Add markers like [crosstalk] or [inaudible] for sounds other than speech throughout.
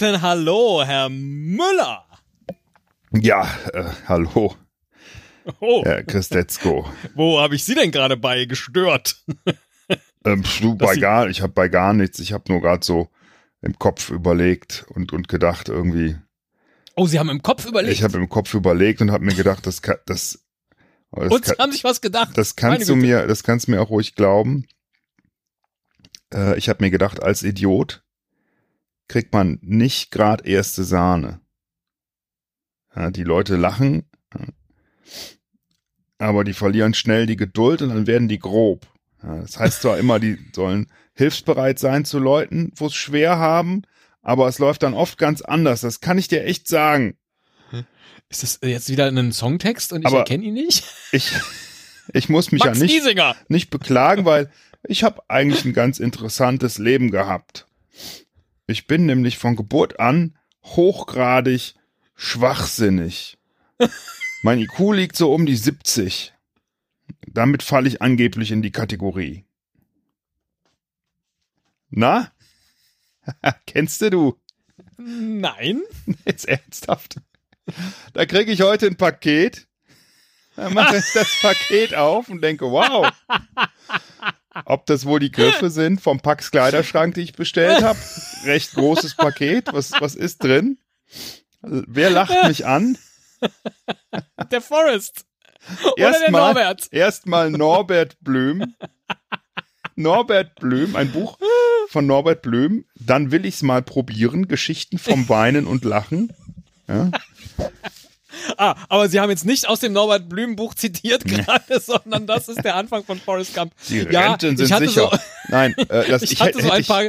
Guten Hallo, Herr Müller. Ja, äh, hallo, Oh, Herr Christetzko. wo habe ich Sie denn gerade bei gestört? ähm, du, bei Sie- gar, ich habe bei gar nichts. Ich habe nur gerade so im Kopf überlegt und, und gedacht irgendwie. Oh, Sie haben im Kopf überlegt. Ich habe im Kopf überlegt und habe mir gedacht, das kann, das, das, und Sie kann, haben sich was gedacht. das kannst du mir, das kannst du mir auch ruhig glauben. Äh, ich habe mir gedacht, als Idiot kriegt man nicht gerade erste Sahne. Ja, die Leute lachen, aber die verlieren schnell die Geduld und dann werden die grob. Ja, das heißt zwar immer, die sollen hilfsbereit sein zu Leuten, wo es schwer haben, aber es läuft dann oft ganz anders. Das kann ich dir echt sagen. Ist das jetzt wieder ein Songtext und ich Aber- erkenne ihn nicht? Ich, ich muss mich Max ja nicht, Giesinger. nicht beklagen, weil ich habe eigentlich ein ganz interessantes Leben gehabt. Ich bin nämlich von Geburt an hochgradig schwachsinnig. [laughs] Mein IQ liegt so um die 70. Damit falle ich angeblich in die Kategorie. Na? [laughs] Kennst du du? Nein. [laughs] Jetzt ernsthaft. Da kriege ich heute ein Paket. Dann mache ich das Paket auf und denke, wow. Ob das wohl die Griffe sind vom Pax Kleiderschrank, die ich bestellt habe. Recht großes Paket. Was, was ist drin? Wer lacht mich an? Der Forrest. Oder der Erstmal Norbert. erstmal Norbert Blüm. Norbert Blüm, ein Buch von Norbert Blüm. Dann will ich's mal probieren. Geschichten vom Weinen und Lachen. Ja. Ah, aber Sie haben jetzt nicht aus dem Norbert Blüm Buch zitiert [laughs] gerade, sondern das ist der Anfang von Forrest Gump. Die Ja, Renten sind sicher. so- Nein, äh, [laughs] das, Ich, ich, hatte so ein paar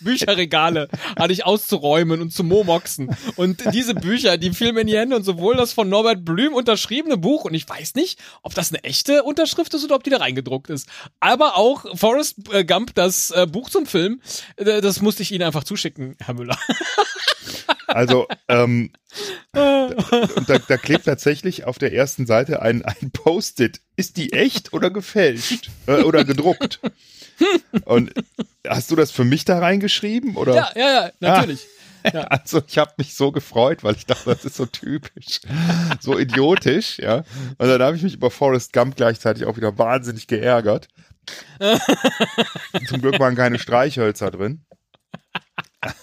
Bücherregale, hatte ich auszuräumen und zu momoxen. Und diese Bücher, die fielen mir in die Hände und sowohl das von Norbert Blüm unterschriebene Buch, und ich weiß nicht, ob das eine echte Unterschrift ist oder ob die da reingedruckt ist, aber auch Forrest äh, Gump, das äh, Buch zum Film, äh, das musste ich Ihnen einfach zuschicken, Herr Müller. [laughs] Also, ähm, da, da klebt tatsächlich auf der ersten Seite ein, ein Post-it. Ist die echt oder gefälscht? Äh, oder gedruckt? Und hast du das für mich da reingeschrieben? Oder? Ja, ja, ja, natürlich. [laughs] Also ich habe mich so gefreut, weil ich dachte, das ist so typisch, so idiotisch, ja. Und dann habe ich mich über Forrest Gump gleichzeitig auch wieder wahnsinnig geärgert. Zum Glück waren keine Streichhölzer drin.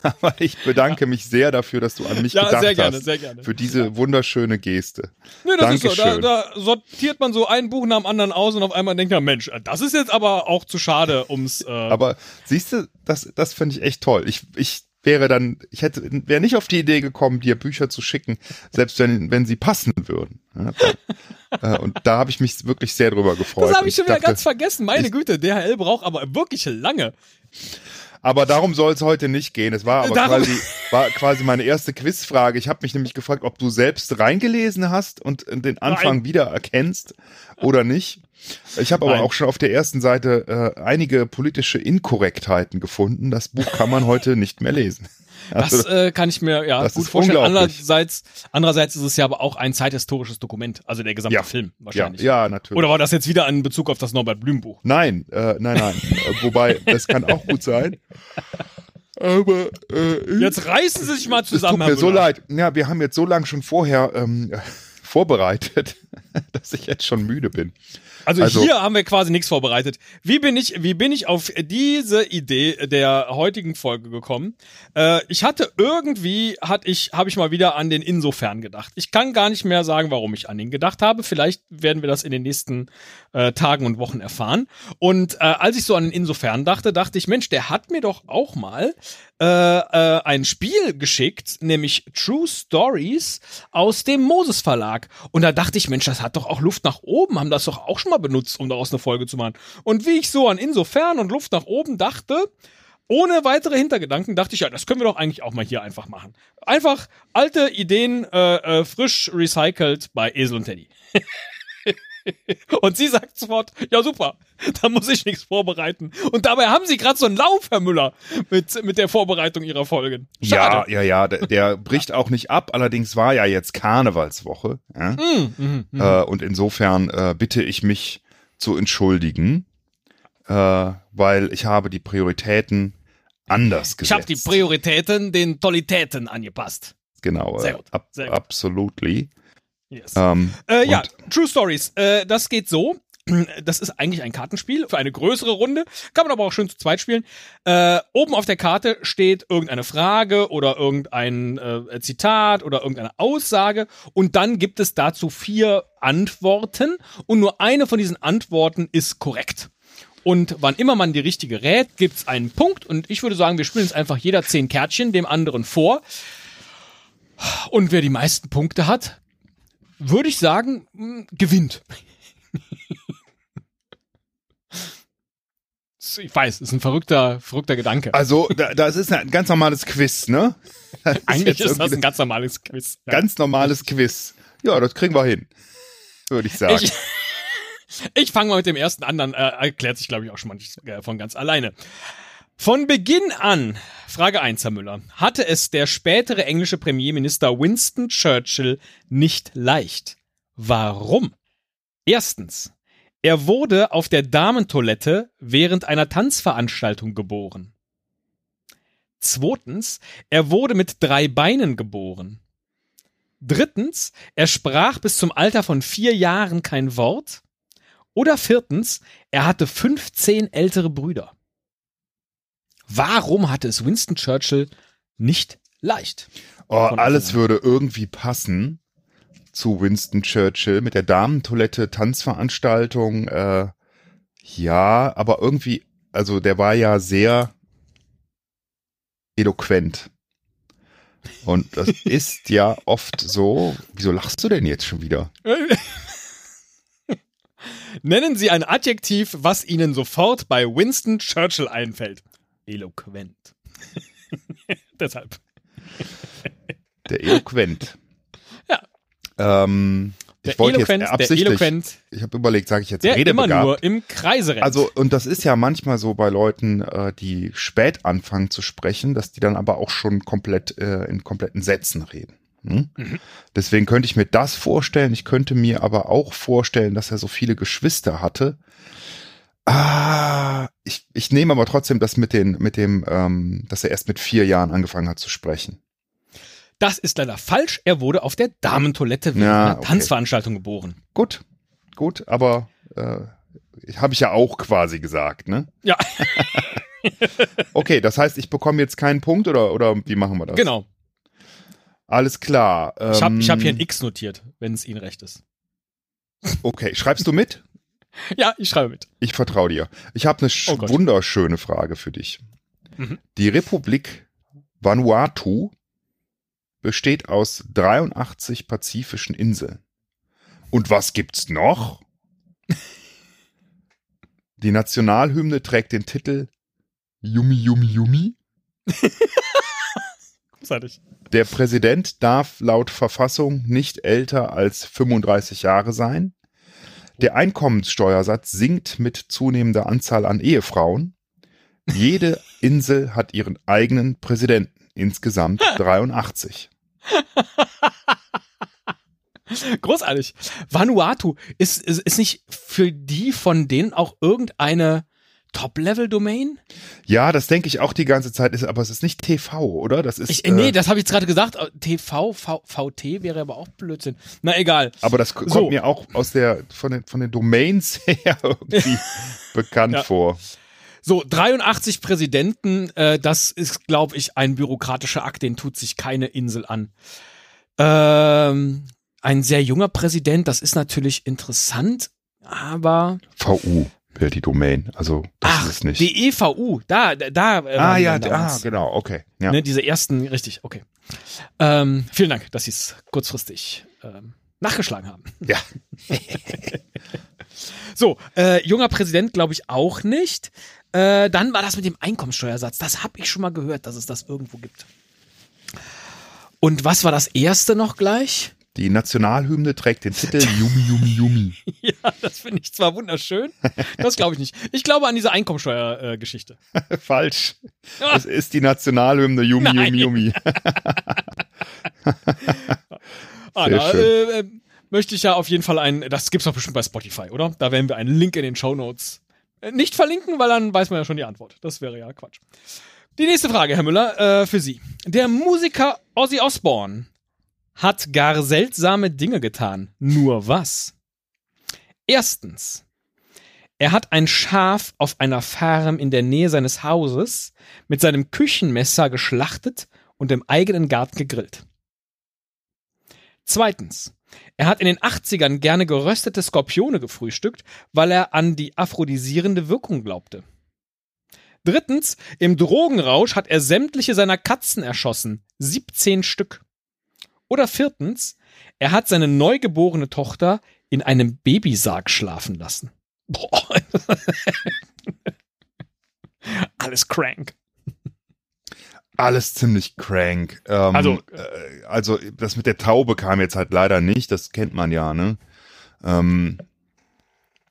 Aber ich bedanke mich sehr dafür, dass du an mich Ja, gedacht sehr gerne, hast. sehr gerne. Für diese wunderschöne Geste. Nee, das ist so. Da, Dankeschön. da sortiert man so ein Buch nach dem anderen aus und auf einmal denkt man, Mensch, das ist jetzt aber auch zu schade, ums. Äh, Aber siehst du, das, das finde ich echt toll. Ich, ich wäre dann, ich hätte, wäre nicht auf die Idee gekommen, dir Bücher zu schicken, selbst wenn, wenn sie passen würden. Ja, [laughs] äh, und da habe ich mich wirklich sehr drüber gefreut. das habe ich schon wieder dachte, ganz vergessen. Meine Güte, DHL braucht aber wirklich lange. Aber darum soll es heute nicht gehen. Es war aber Darum- quasi, war quasi meine erste Quizfrage. Ich habe mich nämlich gefragt, ob du selbst reingelesen hast und den Anfang Nein. wieder erkennst oder nicht. Ich habe aber Nein. auch schon auf der ersten Seite äh, einige politische Inkorrektheiten gefunden. Das Buch kann man heute nicht mehr lesen. Das Also, äh, kann ich mir ja das gut vorstellen. Andererseits, andererseits ist es ja aber auch ein zeithistorisches Dokument, also der gesamte Ja. Film ja, wahrscheinlich. ja, natürlich. Oder war das jetzt wieder in Bezug auf das Norbert Blüm Buch? Nein, äh, nein, nein. Äh, Wobei, das kann auch gut sein. Aber äh, Jetzt reißen Sie sich mal es tut zusammen. mir so leid. Ja, wir haben jetzt so lange schon vorher ähm, [laughs] vorbereitet, dass ich jetzt schon müde bin. Also, Also- hier haben wir quasi nichts vorbereitet. Wie bin ich, wie bin ich auf diese Idee der heutigen Folge gekommen? Äh, ich hatte irgendwie, hatte ich, habe ich mal wieder an den Insofern gedacht. Ich kann gar nicht mehr sagen, warum ich an ihn gedacht habe. Vielleicht werden wir das in den nächsten äh, Tagen und Wochen erfahren. Und äh, als ich so an den Insofern dachte, dachte ich, Mensch, der hat mir doch auch mal äh, äh, ein Spiel geschickt, nämlich True Stories aus dem Moses Verlag. Und da dachte ich, Mensch, das hat doch auch Luft nach oben, haben das doch auch schon mal benutzt, um daraus eine Folge zu machen. Und wie ich so an Insofern und Luft nach oben dachte, ohne weitere Hintergedanken dachte ich, ja, das können wir doch eigentlich auch mal hier einfach machen. Einfach alte Ideen äh, äh, frisch recycelt bei Esel und Teddy. [laughs] und sie sagt sofort, ja super, da muss ich nichts vorbereiten. Und dabei haben sie gerade so einen Lauf, Herr Müller, mit, mit der Vorbereitung ihrer Folgen. Ja, Schade. ja, ja, der, der bricht auch nicht ab. Allerdings war ja jetzt Karnevalswoche. Ja? Mm, mm, mm. Äh, und insofern äh, bitte ich mich zu entschuldigen, äh, weil ich habe die Prioritäten anders gesetzt. Ich habe die Prioritäten den Tolitäten angepasst. Genau, Sehr äh, gut, ab, sehr gut. absolutely. Yes. Ähm, Äh, ja, True Stories. Äh, das geht so. [clears throat] Das ist eigentlich ein Kartenspiel für eine größere Runde. Kann man aber auch schön zu zweit spielen. Äh, oben auf der Karte steht irgendeine Frage oder irgendein äh, Zitat oder irgendeine Aussage. Und dann gibt es dazu vier Antworten. Und nur eine von diesen Antworten ist korrekt. Und wann immer man die richtige rät, gibt's einen Punkt. Und ich würde sagen, wir spielen jetzt einfach jeder zehn Kärtchen dem anderen vor. Und wer die meisten Punkte hat, würde ich sagen, mh, gewinnt. ich weiß, ist ein verrückter, verrückter Gedanke. Also, da, das ist ein ganz normales Quiz, ne? [laughs] Das Eigentlich jetzt ist das ein ganz normales Quiz. Ja. ganz normales Quiz. Ja, das kriegen wir hin. Würde ich sagen. Ich, [laughs] ich fange mal mit dem ersten an, dann äh, erklärt sich, glaube ich, auch schon mal nicht, äh, von ganz alleine. Von Beginn an, Frage 1, Herr Müller, hatte es der spätere englische Premierminister Winston Churchill nicht leicht. Warum? Erstens, er wurde auf der Damentoilette während einer Tanzveranstaltung geboren. Zweitens, er wurde mit drei Beinen geboren. Drittens, er sprach bis zum Alter von vier Jahren kein Wort. Oder viertens, er hatte 15 ältere Brüder. Warum hatte es Winston Churchill nicht leicht? oh, alles würde irgendwie passen zu Winston Churchill mit der Damentoilette, Tanzveranstaltung. Äh, ja, aber irgendwie, also der war ja sehr eloquent. Und das [laughs] ist ja oft so. Wieso lachst du denn jetzt schon wieder? Nennen Sie ein Adjektiv, was Ihnen sofort bei Winston Churchill einfällt. Eloquent. [laughs] Deshalb. [laughs] Der eloquent. Ja. Ähm, Der ich wollte Eloquent, jetzt der Eloquent, ich habe überlegt, sage ich jetzt der immer redebegabt. nur im Kreise rennt. Also, und das ist ja manchmal so bei Leuten, äh, die spät anfangen zu sprechen, dass die dann aber auch schon komplett äh, in kompletten Sätzen reden. Hm? Mhm. Deswegen könnte ich mir das vorstellen. Ich könnte mir aber auch vorstellen, dass er so viele Geschwister hatte. Ah, ich, ich nehme aber trotzdem das mit den, mit dem, ähm, dass er erst mit vier Jahren angefangen hat zu sprechen. Das ist leider falsch. Er wurde auf der Damentoilette während Ja, einer okay. Tanzveranstaltung geboren. Gut, gut, aber äh, habe ich ja auch quasi gesagt, ne? Ja, [laughs] Okay, das heißt, ich bekomme jetzt keinen Punkt oder, oder wie machen wir das? genau. Alles klar. Ich habe ich hab hier ein Ähm, X notiert, wenn es Ihnen recht ist. Okay, schreibst du mit? [laughs] Ja, ich schreibe mit. Ich vertraue dir. Ich habe eine Oh wunderschöne Frage für dich. Mhm. Die Republik Vanuatu besteht aus 83 pazifischen Inseln. Und was gibt's noch? Die Nationalhymne trägt den Titel Yumi Yumi Yumi. [laughs] Der Präsident darf laut Verfassung nicht älter als 35 Jahre sein. Der Einkommenssteuersatz sinkt mit zunehmender Anzahl an Ehefrauen. Jede [laughs] Insel hat ihren eigenen Präsidenten, insgesamt [laughs] 83. Großartig. Vanuatu ist, ist, ist nicht für die von denen auch irgendeine Top-Level-Domain? Ja, das denke ich auch die ganze Zeit, ist, aber es ist nicht TV, oder? Das ist, Ich, äh, nee, äh, das habe ich jetzt gerade gesagt. Äh, TV, v, VT wäre aber auch Blödsinn. Na egal. aber das so. kommt mir auch aus der, von den, von den Domains [laughs] her irgendwie [laughs] bekannt Ja. vor. So, 83 Präsidenten, äh, das ist, glaube ich, ein bürokratischer Akt, den tut sich keine Insel an. Ähm, ein sehr junger Präsident, das ist natürlich interessant, aber VU die Domain, also das ach, ist es nicht. die EVU, da, da, da ah ja, ah, genau, okay. Ja. Ne, diese ersten, richtig, okay. Ähm, vielen Dank, dass Sie es kurzfristig ähm, nachgeschlagen haben. ja. [laughs] So, äh, junger Präsident glaube ich auch nicht. Äh, dann war das mit dem Einkommensteuersatz. Das habe ich schon mal gehört, dass es das irgendwo gibt. Und was war das erste noch gleich? Die Nationalhymne trägt den Titel [laughs] Yumi Yumi Yumi. Ja, das finde ich zwar wunderschön, das glaube ich nicht. Ich glaube an diese Einkommensteuergeschichte. Äh. [laughs] Falsch. Es ist die Nationalhymne Yumi Nein. Yumi Yumi. [laughs] ah, da äh, äh, möchte ich ja auf jeden Fall ein, das gibt's doch bestimmt bei Spotify, oder? Da werden wir einen Link in den Show Notes nicht verlinken, weil dann weiß man ja schon die Antwort. Das wäre ja Quatsch. Die nächste Frage, Herr Müller, äh, für Sie. Der Musiker Ozzy Osbourne hat gar seltsame Dinge getan. Nur was? Erstens. Er hat ein Schaf auf einer Farm in der Nähe seines Hauses mit seinem Küchenmesser geschlachtet und im eigenen Garten gegrillt. Zweitens. Er hat in den 80ern gerne geröstete Skorpione gefrühstückt, weil er an die aphrodisierende Wirkung glaubte. Drittens, im Drogenrausch hat er sämtliche seiner Katzen erschossen. 17 Stück. Oder viertens, er hat seine neugeborene Tochter in einem Babysarg schlafen lassen. Boah. [laughs] Alles crank. Alles ziemlich crank. Ähm, Also- äh, also das mit der Taube kam jetzt halt leider nicht, das kennt man ja, ne? Ähm,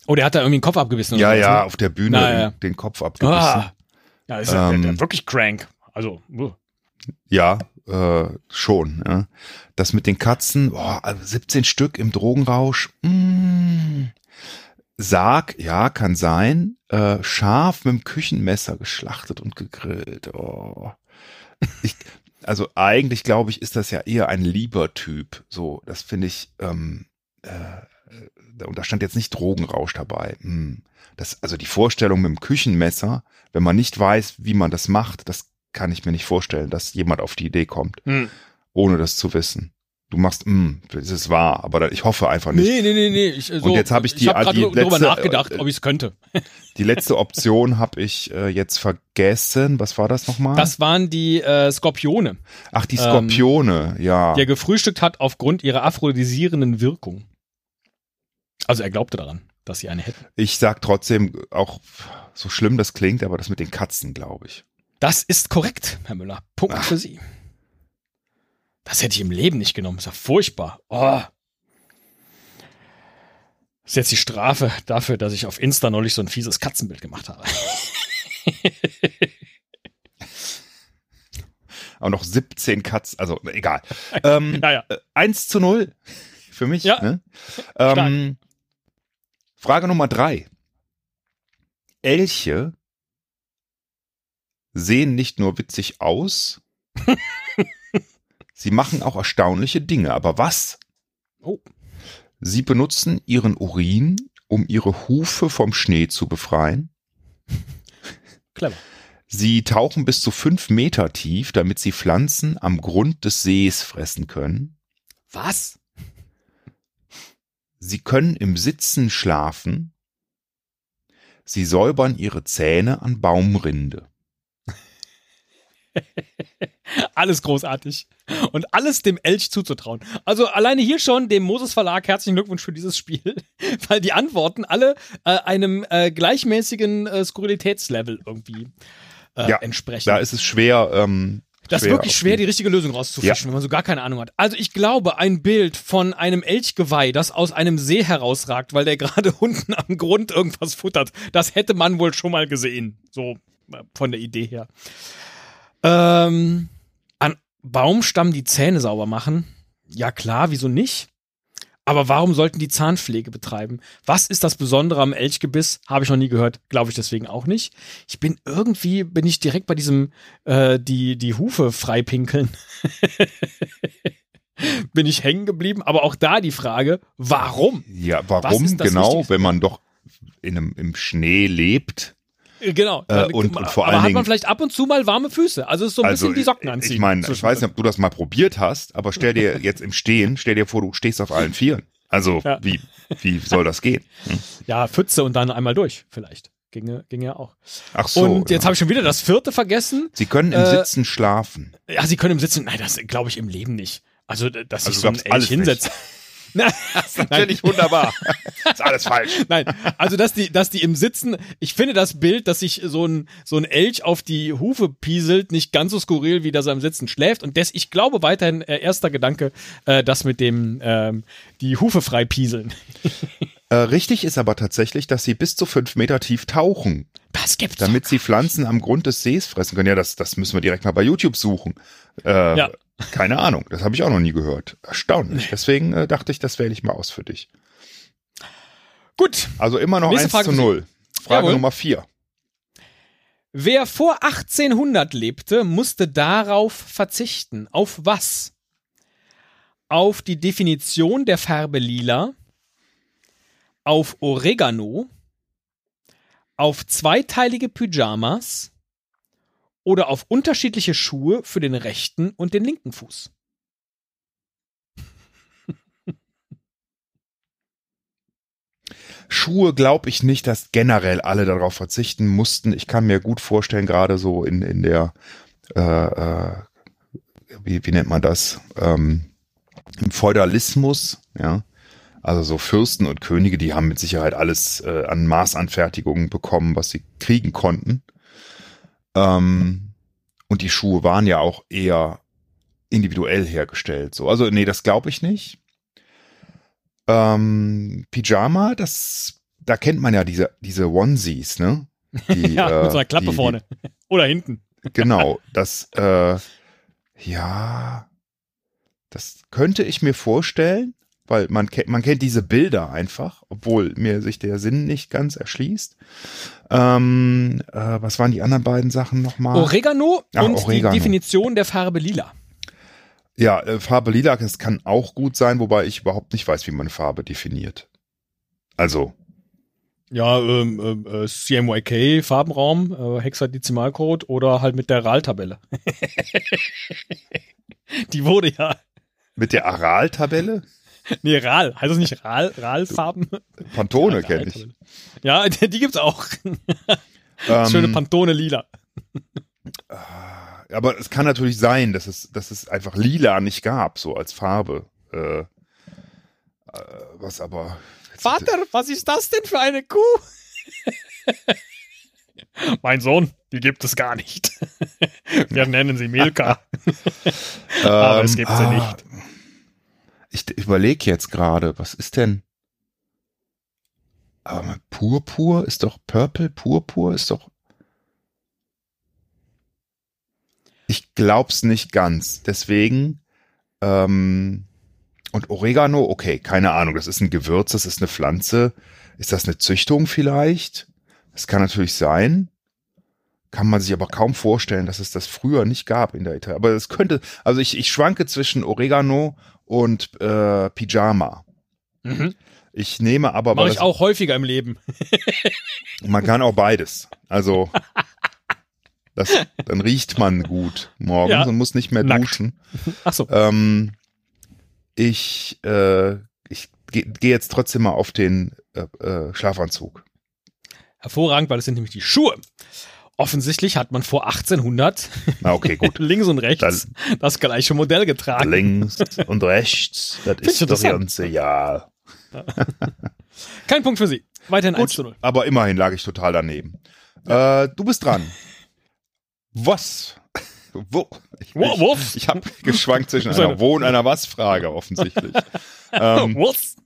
Oh, der hat da irgendwie den Kopf abgebissen. ja, oder was, ja, ne? auf der Bühne Na, ja. den Kopf abgebissen. Ah. Ja, ist ja Ähm, der wirklich crank. Also, uh. Ja, äh, schon. Ja. Das mit den Katzen, boah, also 17 Stück im Drogenrausch. Mm. Sarg, ja, kann sein. Äh, scharf mit dem Küchenmesser geschlachtet und gegrillt. Oh. Ich, also eigentlich glaube ich, ist das ja eher ein lieber Typ. So, das finde ich. Ähm, äh, und da stand jetzt nicht Drogenrausch dabei. Hm. Das, also die Vorstellung mit dem Küchenmesser, wenn man nicht weiß, wie man das macht, das kann ich mir nicht vorstellen, dass jemand auf die Idee kommt, hm. ohne das zu wissen. Du machst, hm, das ist wahr, aber ich hoffe einfach nicht. Nee, nee, nee, nee. Ich, so, Und jetzt hab ich die- ich hab die drüber letzte, nachgedacht, äh, ob ich es könnte. [laughs] Die letzte Option habe ich äh, jetzt vergessen. Was war das nochmal? Das waren die äh, Skorpione, Ach, die Skorpione, ja. die er gefrühstückt hat aufgrund ihrer aphrodisierenden Wirkung. Also er glaubte daran, dass sie eine hätten. Ich sag trotzdem, auch so schlimm das klingt, aber das mit den Katzen, glaube ich. Das ist korrekt, Herr Müller. Punkt Ach. für Sie. Das hätte ich im Leben nicht genommen. ist ja furchtbar. Oh. Das ist jetzt die Strafe dafür, dass ich auf Insta neulich so ein fieses Katzenbild gemacht habe. [laughs] Aber noch 17 Katzen, also egal. Ähm, [laughs] Ja, ja. äh, 1 zu 0 für mich. Ja. Ne? Ähm, Frage Nummer drei. Elche sehen nicht nur witzig aus, [laughs] sie machen auch erstaunliche Dinge. Aber was? Oh. Sie benutzen ihren Urin, um ihre Hufe vom Schnee zu befreien. Clever. Sie tauchen bis zu fünf Meter tief, damit sie Pflanzen am Grund des Sees fressen können. Was? Sie können im Sitzen schlafen. Sie säubern ihre Zähne an Baumrinde. [laughs] Alles großartig. Und alles dem Elch zuzutrauen. Also alleine hier schon dem Moses Verlag herzlichen Glückwunsch für dieses Spiel, [laughs] weil die Antworten alle äh, einem äh, gleichmäßigen äh, Skurrilitätslevel irgendwie äh, Ja, entsprechen. Da ist es schwer. Ähm, Das ist wirklich schwer, die- richtige Lösung rauszufischen, wenn man so gar keine Ahnung hat. Also ich glaube, ein Bild von einem Elchgeweih, das aus einem See herausragt, weil der [laughs] gerade unten am Grund irgendwas futtert, das hätte man wohl schon mal gesehen. So äh, von der Idee her. Ähm, an Baumstamm die Zähne sauber machen? Ja klar, wieso nicht? Aber warum sollten die Zahnpflege betreiben? Was ist das Besondere am Elchgebiss? Habe ich noch nie gehört, glaube ich deswegen auch nicht. Ich bin irgendwie, bin ich direkt bei diesem, äh, die, die Hufe freipinkeln. [laughs] bin ich hängen geblieben, aber auch da die Frage, warum? Ja, warum genau, Wichtigste? wenn man doch in einem, im Schnee lebt? Äh, Genau. Äh, und- und vor aber allen hat man Dingen- vielleicht ab und zu mal warme Füße. Also es ist so ein bisschen die Socken anziehen. ich meine, ich weiß nicht, ob du das mal probiert hast, aber stell dir [laughs] jetzt im Stehen, stell dir vor, du stehst auf allen Vieren. Also, Ja. wie, wie soll das gehen? Hm? Ja, Pfütze und dann einmal durch, vielleicht. Ginge, ginge ja auch. Ach so. und jetzt ja. habe ich schon wieder das vierte vergessen. Sie können im äh, Sitzen schlafen. Ja, sie können im Sitzen. Nein, das glaube ich im Leben nicht. Also, dass Also sich so ein Elch alles hinsetzt. Nein, Natürlich wunderbar. ist alles falsch. [laughs] Nein, also dass die, dass die im Sitzen, ich finde das Bild, dass sich so ein so ein Elch auf die Hufe pieselt, nicht ganz so skurril, wie dass er im Sitzen schläft. Und das, ich glaube weiterhin, äh, erster Gedanke, äh, das mit dem ähm, die Hufe frei pieseln. Äh, richtig ist aber tatsächlich, dass sie bis zu fünf Meter tief tauchen, Das gibt's. damit sie Pflanzen am Grund des Sees fressen können. Ja, das, das müssen wir direkt mal bei YouTube suchen. Äh, Ja. Keine Ahnung, das habe ich auch noch nie gehört. Erstaunlich. Deswegen äh, dachte ich, das wähle ich mal aus für dich. Gut. Also immer noch Nächste 1 Frage zu für Sie. 0. Frage Jawohl. Nummer 4. Wer vor 1800 lebte, musste darauf verzichten. Auf was? Auf die Definition der Farbe lila, auf Oregano, auf zweiteilige Pyjamas oder auf unterschiedliche Schuhe für den rechten und den linken Fuß. [laughs] Schuhe glaube ich nicht, dass generell alle darauf verzichten mussten. Ich kann mir gut vorstellen, gerade so in, in der, äh, äh, wie, wie nennt man das, ähm, im Feudalismus, ja. Also so Fürsten und Könige, die haben mit Sicherheit alles äh, an Maßanfertigungen bekommen, was sie kriegen konnten. Ähm, und die Schuhe waren ja auch eher individuell hergestellt. So, also nee, das glaube ich nicht. Ähm, Pyjama, das, da kennt man ja diese, diese Onesies, ne? [laughs] Die, ja, mit so einer Klappe die, vorne. [laughs] Oder hinten. [laughs] Genau, das, äh, ja, das könnte ich mir vorstellen, weil man, man kennt diese Bilder einfach, obwohl mir sich der Sinn nicht ganz erschließt. Ähm, äh, was waren die anderen beiden Sachen nochmal? Oregano Ach, und Oregano. die Definition der Farbe lila. Ja, äh, Farbe lila, das kann auch gut sein, wobei ich überhaupt nicht weiß, wie man Farbe definiert. Also. Ja, ähm, äh, CMYK, Farbenraum, äh, Hexadezimalcode oder halt mit der RAL-Tabelle. [laughs] Die wurde ja. Mit der Aral-Tabelle? [laughs] Nee, RAL. Heißt das nicht RAL? RAL-Farben? Pantone ja, kenne ich. Ja, [laughs] die gibt's auch. Ähm, Schöne Pantone lila. Ah aber es kann natürlich sein, dass es, dass es einfach lila nicht gab, so als Farbe. Äh, äh, was aber. Vater, was ist das denn für eine Kuh? [laughs] mein Sohn, die gibt es gar nicht. Wir nennen sie Milka. aber es gibt sie ah, nicht. Ich überlege jetzt gerade, was ist denn? Aber Purpur ist doch Purple, Purpur ist doch Ich glaub's nicht ganz. Deswegen, ähm, und Oregano, okay, keine Ahnung, das ist ein Gewürz, das ist eine Pflanze. Ist das eine Züchtung vielleicht? Das kann natürlich sein. Kann man sich aber kaum vorstellen, dass es das früher nicht gab in der Italien. Aber es könnte, also ich, ich schwanke zwischen Oregano und äh, Pyjama. Mhm. Ich nehme aber. Mache ich auch häufiger im Leben. [laughs] man kann auch beides. Also Das, dann riecht man gut morgens ja. und muss nicht mehr Nackt. duschen. [laughs] Ach so. Ähm, ich äh, ich gehe geh jetzt trotzdem mal auf den äh, äh, Schlafanzug. Hervorragend, weil das sind nämlich die Schuhe. Offensichtlich hat man vor 1800 ah, okay, [laughs] links und rechts Dann, das gleiche Modell getragen. Links und rechts, das ist doch ganze Jahr. [laughs] Kein Punkt für Sie. Weiterhin Gut, 1 zu 0. Aber immerhin lag ich total daneben. Ja. Äh, du bist dran. Was? Wo? Ich, ich, ich habe geschwankt zwischen [laughs] einer Wo- und einer Was-Frage offensichtlich. ähm, was?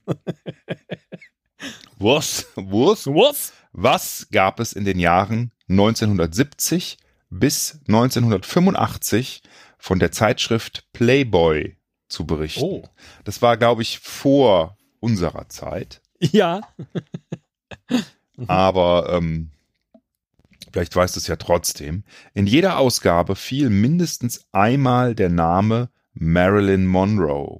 was? Was? Was? Was gab es in den Jahren 1970 bis 1985 von der Zeitschrift Playboy zu berichten? Oh. Das war, glaube ich, vor unserer Zeit. Ja. [laughs] Aber ähm, vielleicht weißt du es ja trotzdem, in jeder Ausgabe fiel mindestens einmal der Name Marilyn Monroe.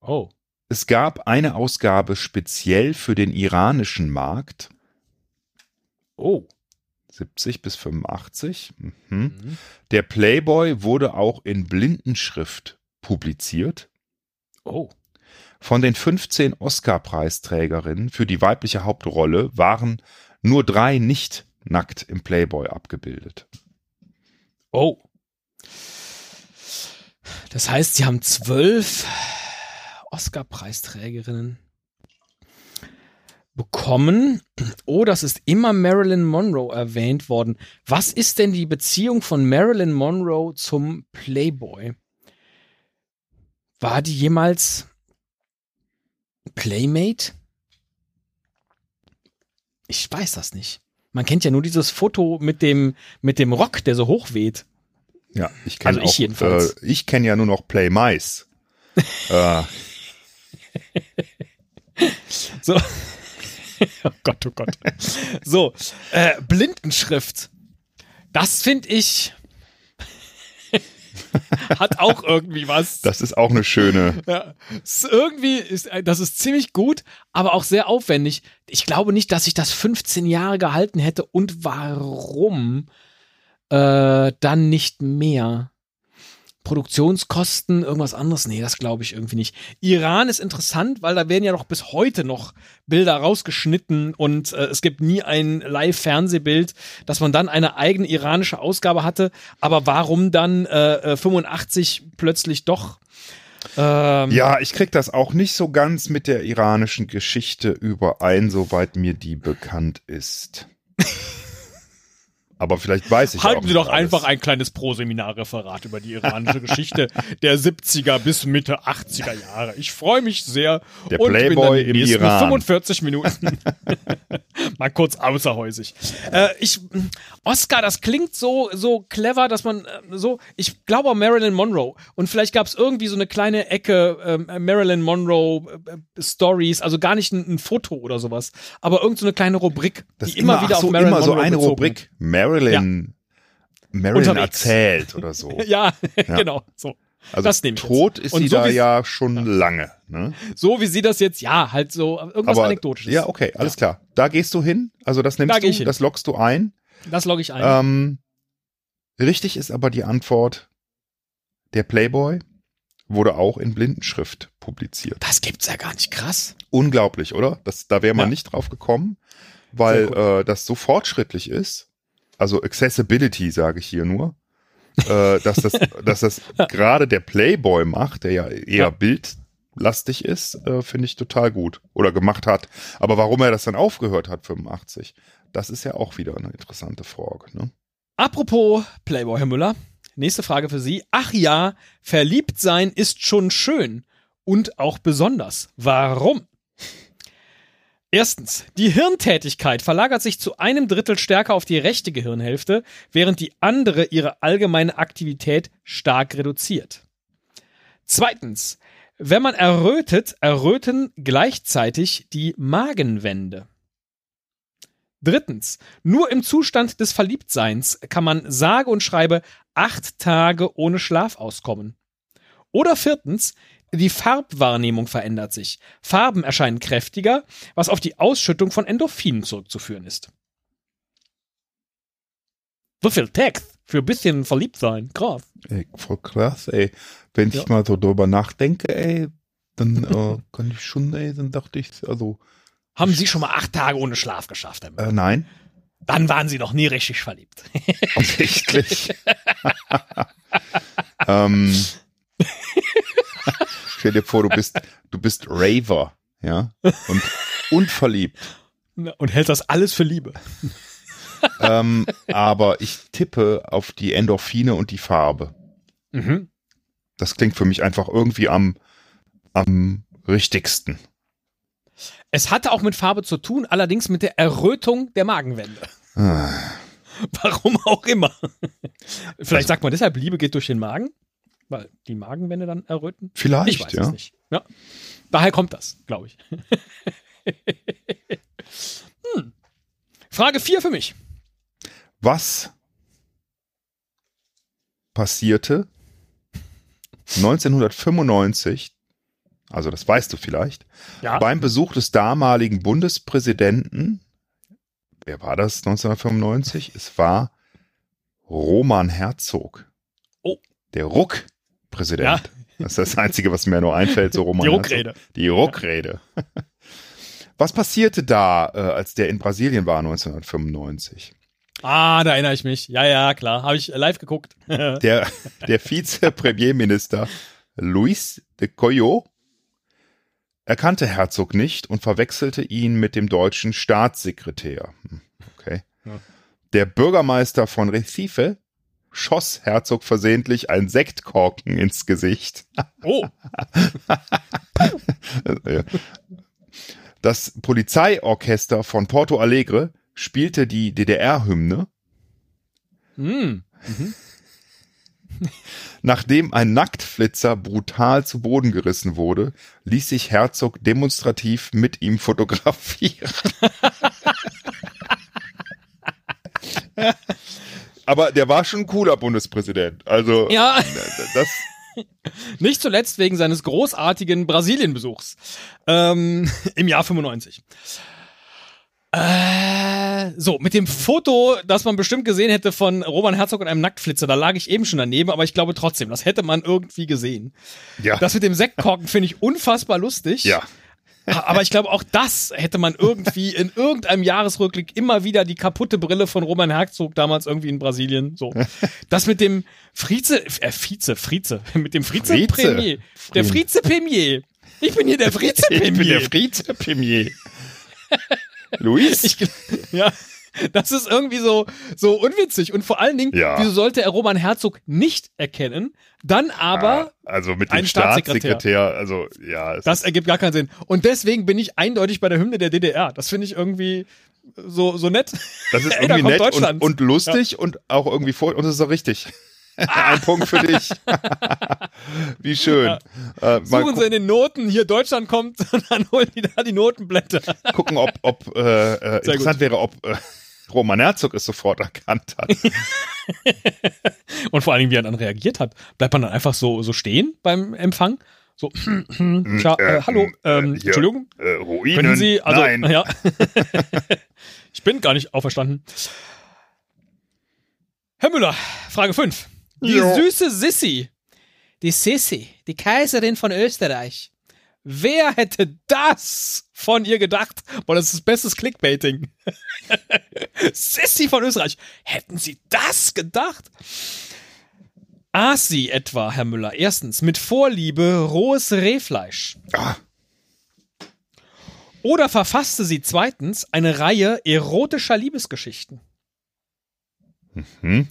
Oh. Es gab eine Ausgabe speziell für den iranischen Markt. Oh. 70 bis 85. Mhm. Mhm. Der Playboy wurde auch in Blindenschrift publiziert. Oh. Von den 15 Oscar-Preisträgerinnen für die weibliche Hauptrolle waren nur drei nicht nackt im Playboy abgebildet. Oh. Das heißt, sie haben zwölf Oscar-Preisträgerinnen bekommen. Oh, das ist immer Marilyn Monroe erwähnt worden. Was ist denn die Beziehung von Marilyn Monroe zum Playboy? War die jemals Playmate? Ich weiß das nicht. Man kennt ja nur dieses Foto mit dem, mit dem Rock, der so hoch weht. Ja, ich kenne also ich auch, jedenfalls. Äh, ich kenne ja nur noch Play Mice. [laughs] äh. So. [laughs] oh Gott, oh Gott. So, äh, Blindenschrift. Das finde ich. [laughs] hat auch irgendwie was. Das ist auch eine schöne. Ja, ist irgendwie ist das ist ziemlich gut, aber auch sehr aufwendig. Ich glaube nicht, dass ich das 15 Jahre gehalten hätte und warum äh, dann nicht mehr. Produktionskosten, irgendwas anderes? Nee, das glaube ich irgendwie nicht. Iran ist interessant, weil da werden ja noch bis heute noch Bilder rausgeschnitten und äh, es gibt nie ein Live-Fernsehbild, dass man dann eine eigene iranische Ausgabe hatte. Aber warum dann äh, 85 äh, plötzlich doch? Ähm, ja, ich krieg das auch nicht so ganz mit der iranischen Geschichte überein, soweit mir die bekannt ist. [laughs] Aber vielleicht weiß ich Halten auch Sie doch alles. einfach ein kleines Pro-Seminar-Referat über die iranische Geschichte der 70er bis Mitte 80er Jahre. Ich freue mich sehr. Der und Playboy bin im Iran. 45 Minuten. [laughs] Mal kurz außerhäusig. Äh, ich, Oscar, das klingt so, so clever, dass man äh, so, ich glaube Marilyn Monroe. Und vielleicht gab es irgendwie so eine kleine Ecke äh, Marilyn Monroe äh, Stories, also gar nicht ein, ein, Foto oder sowas, aber irgendeine so eine kleine Rubrik, das die immer, immer wieder so, auf Marilyn immer Monroe so eine Rubrik. Marilyn Marilyn, ja. Marilyn Unterwegs. erzählt oder so. [laughs] ja, ja, genau. So. Also das tot ist sie so da ja schon ja. lange. Ne? So wie sie das jetzt, ja, halt so irgendwas Aber, Anekdotisches. Ja, okay, alles klar. Da gehst du hin, also das nimmst da du, das loggst du ein. Das logge ich ein. Ähm, richtig ist aber die Antwort, der Playboy wurde auch in Blindenschrift publiziert. Das gibt's ja gar nicht krass. Unglaublich, oder? Das, da wäre man nicht drauf gekommen, weil äh, das so fortschrittlich ist also Accessibility sage ich hier nur, äh, dass das, [laughs] dass das gerade der Playboy macht, der ja eher ja. bildlastig ist, äh, finde ich total gut oder gemacht hat. Aber warum er das dann aufgehört hat, 85, das ist ja auch wieder eine interessante Frage. Ne? Apropos Playboy, Herr Müller, nächste Frage für Sie. Ach ja, verliebt sein ist schon schön und auch besonders. Warum? Erstens, die Hirntätigkeit verlagert sich zu einem Drittel stärker auf die rechte Gehirnhälfte, während die andere ihre allgemeine Aktivität stark reduziert. Zweitens, wenn man errötet, erröten gleichzeitig die Magenwände. Drittens, nur im Zustand des Verliebtseins kann man sage und schreibe acht Tage ohne Schlaf auskommen. Oder viertens, die Farbwahrnehmung verändert sich. Farben erscheinen kräftiger, was auf die Ausschüttung von Endorphinen zurückzuführen ist. So viel Text für ein bisschen verliebt sein. Krass. Ey, voll krass, ey. Wenn ja. ich mal so drüber nachdenke, ey, dann äh, [laughs] kann ich schon, ey, dann dachte ich, also. Haben Sie schon mal acht Tage ohne Schlaf geschafft? Äh, nein. Dann waren Sie noch nie richtig verliebt. [laughs] Offensichtlich. [laughs] ähm, Stell dir vor, du bist, du bist Raver, ja, und, und verliebt. Und hältst das alles für Liebe. ähm, aber ich tippe auf die Endorphine und die Farbe. Mhm. Das klingt für mich einfach irgendwie am, am richtigsten. Es hatte auch mit Farbe zu tun, allerdings mit der Errötung der Magenwände. Ah. Warum auch immer. Vielleicht also, sagt man deshalb, Liebe geht durch den Magen? Weil die Magenwände dann erröten? Vielleicht, ich weiß ja. Es nicht. ja. Daher kommt das, glaube ich. [laughs] hm. Frage 4 für mich. Was passierte 1995, also das weißt du vielleicht, ja. beim Besuch des damaligen Bundespräsidenten, wer war das 1995? Es war Roman Herzog. Oh. Der Ruck Präsident. Ja. Das ist das Einzige, was mir nur einfällt, so [laughs] Roman. Die Ruckrede. Die Ruckrede. [laughs] Was passierte da, äh, als der in Brasilien war 1995? Ah, da erinnere ich mich. Ja, ja, klar. Habe ich live geguckt. [laughs] der der Vize-Premierminister Luis de Coyo erkannte Herzog nicht und verwechselte ihn mit dem deutschen Staatssekretär. Hm, okay. Ja. Der Bürgermeister von Recife schoss Herzog versehentlich ein Sektkorken ins Gesicht. [laughs] Oh. Das Polizeiorchester von Porto Alegre spielte die DDR-Hymne. Mm. Mhm. Nachdem ein Nacktflitzer brutal zu Boden gerissen wurde, ließ sich Herzog demonstrativ mit ihm fotografieren. [laughs] Aber der war schon ein cooler Bundespräsident. Also, Ja. das, [laughs] Nicht zuletzt wegen seines großartigen Brasilienbesuchs ähm, [laughs] im Jahr 95. Äh, so, mit dem Foto, das man bestimmt gesehen hätte von Roman Herzog und einem Nacktflitzer, da lag ich eben schon daneben, aber ich glaube trotzdem, das hätte man irgendwie gesehen. ja. Das mit dem Sektkorken finde ich unfassbar lustig. ja. Aber ich glaube, auch das hätte man irgendwie in irgendeinem Jahresrückblick immer wieder die kaputte Brille von Roman Herzog damals irgendwie in Brasilien. So. Das mit dem Frize, äh, Vize, Frize, [laughs] mit dem Frize Frize. Premier. Der Frize Premier. Ich bin hier der Frize [laughs] Ich bin der Premier. Frize Premier. Luis? Ich, ja. Das ist irgendwie so, so unwitzig. Und vor allen Dingen, Ja. wieso sollte er Roman Herzog nicht erkennen? Dann aber Ah, also mit dem ein Staatssekretär. Staatssekretär, also ja, Das ergibt gar keinen Sinn. Und deswegen bin ich eindeutig bei der Hymne der DDR. Das finde ich irgendwie so, so nett. Das ist da [laughs] irgendwie nett und, und lustig und auch irgendwie vor und es ist auch richtig. [laughs] [laughs] Ein Punkt für dich. Wie schön. Äh, mal Suchen sie in den Noten, hier Deutschland kommt und dann holen die da die Notenblätter. gucken, ob, ob äh, äh, interessant wäre, ob äh, Roman Herzog es sofort erkannt hat. [laughs] Und vor allen Dingen, wie er dann reagiert hat. Bleibt man dann einfach so, so stehen beim Empfang? So, [clears throat] tja, äh, äh, hallo, äh, ähm, hier, Entschuldigung, Äh, Ruinen? können Sie, also, Nein. ja. [laughs] ich bin gar nicht auferstanden. Herr Müller, Frage 5. Die Ja. süße Sissi, die Sissi, die Kaiserin von Österreich. Wer hätte das von ihr gedacht? Boah, das ist das bestes Clickbaiting. [laughs] Sissi von Österreich. Hätten Sie das gedacht? Aß sie etwa, Herr Müller, erstens mit Vorliebe rohes Rehfleisch? Ah, Oder verfasste sie zweitens eine Reihe erotischer Liebesgeschichten? hm.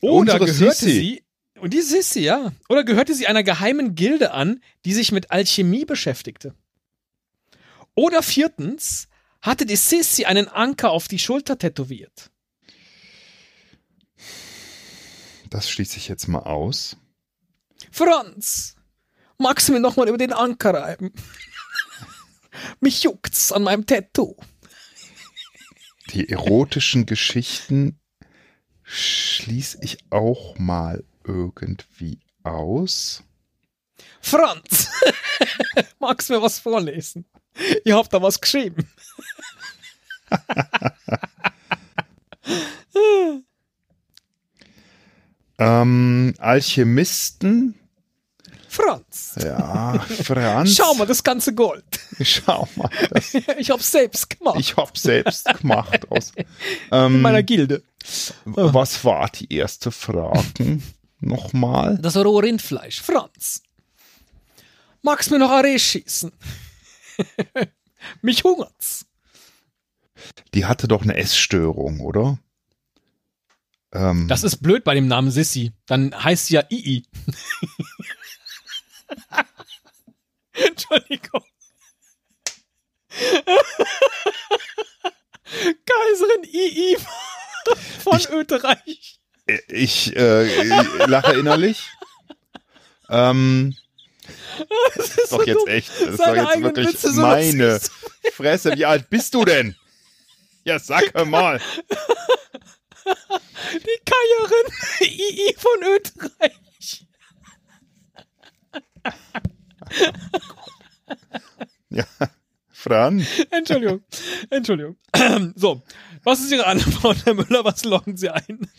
Oder Unsere gehörte Sissi. sie, und die Sissi, ja, oder gehörte sie einer geheimen Gilde an, die sich mit Alchemie beschäftigte? Oder viertens, hatte die Sissi einen Anker auf die Schulter tätowiert? Das schließe ich jetzt mal aus. Franz, magst du mir nochmal über den Anker reiben? [laughs] Mich juckt's an meinem Tattoo. Die erotischen Geschichten schließe ich auch mal irgendwie aus. Franz, [laughs] magst du mir was vorlesen? Ihr habt da was geschrieben. [laughs] Ähm, Alchemisten. Franz, Ja, Franz. schau mal das ganze Gold. Schau mal. Das, [laughs] Ich hab's selbst gemacht. ich hab selbst gemacht aus. in Ähm, meiner Gilde. was war die erste Frage? Nochmal. Das rohe Rindfleisch. Franz. Magst du mir noch Aree schießen? [laughs] Mich hungert's. Die hatte doch eine Essstörung, oder? Ähm, Das ist blöd bei dem Namen Sissi. Dann heißt sie ja II. [laughs] Entschuldigung. [laughs] Kaiserin II von Ich- Österreich. Ich äh, lache innerlich. Ähm, Das ist doch so jetzt echt, das ist doch jetzt wirklich Witze meine. Fresse. Wie alt bist du denn? Ja, sag mal. Die Kaierin II von Österreich. Ja, Fran. Entschuldigung. Entschuldigung. So, was ist Ihre Antwort, Herr Müller? Was loggen Sie ein?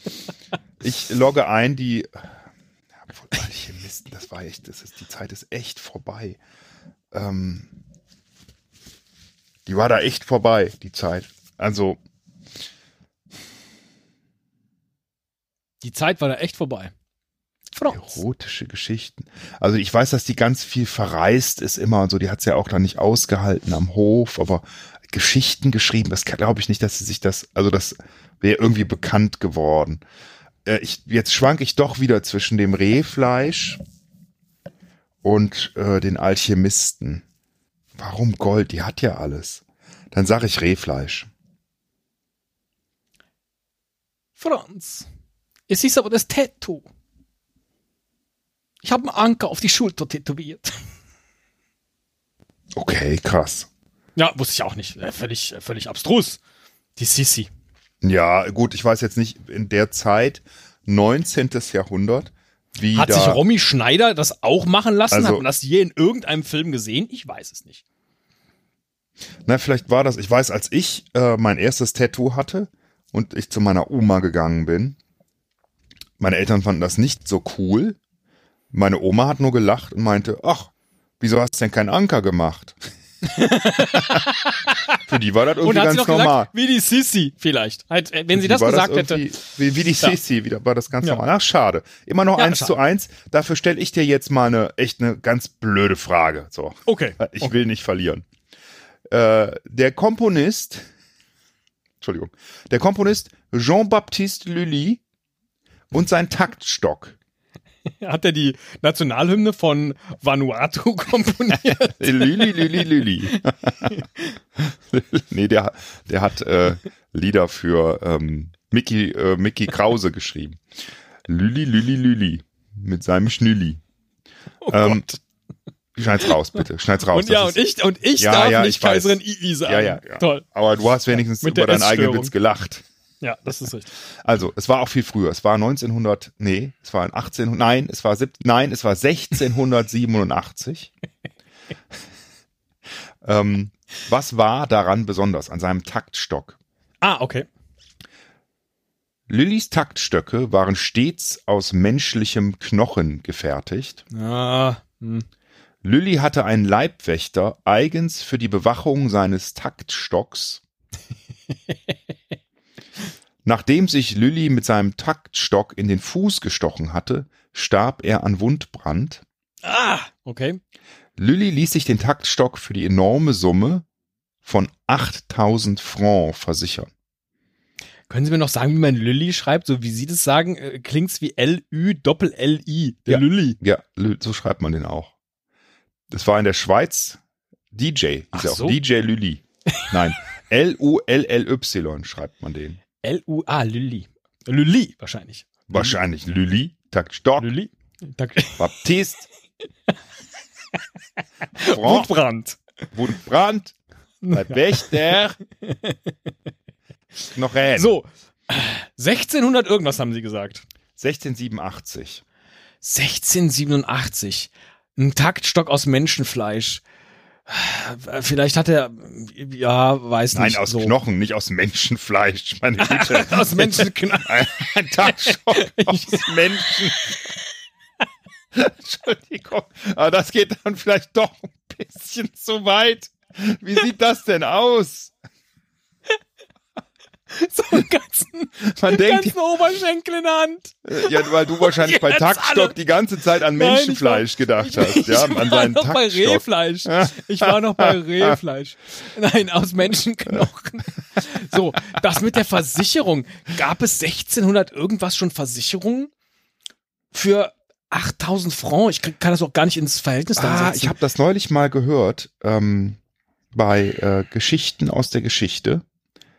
Ich logge ein, die. Alchemisten, das war echt, das ist, die Zeit ist echt vorbei. Ähm, die war da echt vorbei, die Zeit. Also, Die Zeit war da echt vorbei. Franz. erotische Geschichten. Also ich weiß, dass die ganz viel verreist ist immer und so. Die hat's ja auch dann nicht ausgehalten am Hof, aber Geschichten geschrieben, das glaube ich nicht, dass sie sich das, also das wäre irgendwie bekannt geworden. Äh, ich, jetzt schwank ich doch wieder zwischen dem Rehfleisch und äh, den Alchemisten. Warum Gold? Die hat ja alles. Dann sage ich Rehfleisch. Franz. Es ist aber das Tattoo. Ich habe einen Anker auf die Schulter tätowiert. Okay, krass. Ja, wusste ich auch nicht. Äh, Völlig, äh, völlig abstrus. Die Sissi. Ja, gut, ich weiß jetzt nicht, in der Zeit, 19. Jahrhundert, wie Hat da, sich Romy Schneider das auch machen lassen? Also- Hat man das je in irgendeinem Film gesehen? Ich weiß es nicht. na, vielleicht war das, ich weiß, als ich äh, mein erstes Tattoo hatte und ich zu meiner Oma gegangen bin, meine Eltern fanden das nicht so cool. Meine Oma hat nur gelacht und meinte, ach, wieso hast du denn keinen Anker gemacht? [laughs] Für die war das irgendwie ganz doch normal. gesagt, wie die Sissy vielleicht. Halt, äh, wenn sie das gesagt hätte. irgendwie- Wie, wie die Ja. Sissi, wieder war das ganz Ja. normal. Ach, schade. Immer noch Ja, eins schade. zu eins. Dafür stelle ich dir jetzt mal eine echt eine ganz blöde Frage. So, Okay. ich will nicht verlieren. Äh, der Komponist, Entschuldigung, der Komponist Jean-Baptiste Lully und sein Taktstock. [laughs] Hat er die Nationalhymne von Vanuatu [laughs] komponiert? Lully, Lully, Lully. nee, der, der hat äh, Lieder für ähm, Mickey, äh, Mickey Krause geschrieben. Lülli, Lülli, Lülli. Mit seinem Schnülli. Oh Ähm, Gott. Schneid's raus, bitte. Schneid's raus. Und ja, und ich, und ich Ja, darf ja, nicht ich. Kaiserin II sagen. Ja, ja, ja. Toll. Aber du hast wenigstens Mit über deinen eigenen. Witz gelacht. Ja, das ist richtig. [laughs] Also, es war auch viel früher. Es war 1900, nee, es war in 1800, nein, es war, nein, es war 1687. [laughs] ähm, was war daran besonders an seinem Taktstock? Ah, okay. Lillys Taktstöcke waren stets aus menschlichem Knochen gefertigt. Ah, hm. Lilly hatte einen Leibwächter eigens für die Bewachung seines Taktstocks. [laughs] Nachdem sich Lilly mit seinem Taktstock in den Fuß gestochen hatte, starb er an Wundbrand. ah, okay. Lilly ließ sich den Taktstock für die enorme Summe von 8000 Francs versichern. Können Sie mir noch sagen, wie man Lilly schreibt? So wie Sie das sagen, äh, klingt's wie L-Ü Doppel-L-I. Der Ja. Lilly. Ja, so schreibt man den auch. Das war in der Schweiz DJ. Hieß Ach er auch so. DJ Lilly. Nein, [laughs] L-U-L-L-Y schreibt man den. L-U-A, Lilly. Lilly wahrscheinlich. Wahrscheinlich Lilly, Taktstock, Lilly. Dank- [laughs] Baptist, Franck, Wutbrand. Wundbrand, [laughs] Wächter, Knochen. So. 1600 irgendwas haben Sie gesagt. 1687. 1687. Ein Taktstock aus Menschenfleisch. Vielleicht hat er, ja, weiß Nein, nicht. aus so. Knochen, nicht aus Menschenfleisch. Meine [laughs] Güte. Aus Menschenknochen. Ein, Taktstock aus Menschen. Entschuldigung, aber das geht dann vielleicht doch ein bisschen zu weit. Wie sieht das denn aus? [laughs] so einen ganzen, Man denkt, ganzen Oberschenkel in der Hand. ja, weil du wahrscheinlich [laughs] bei Taktstock alle. die ganze Zeit an [laughs] Nein, Menschenfleisch gedacht hast. Ich Ja, war an seinen noch bei Taktstock. Rehfleisch. Ich war noch bei Rehfleisch. Nein, aus Menschenknochen. So, das mit der Versicherung. Gab es 1600 irgendwas schon Versicherungen für 8000 Francs? Ich kann das auch gar nicht ins Verhältnis dann Ah, setzen. ich habe das neulich mal gehört ähm, bei äh, Geschichten aus der Geschichte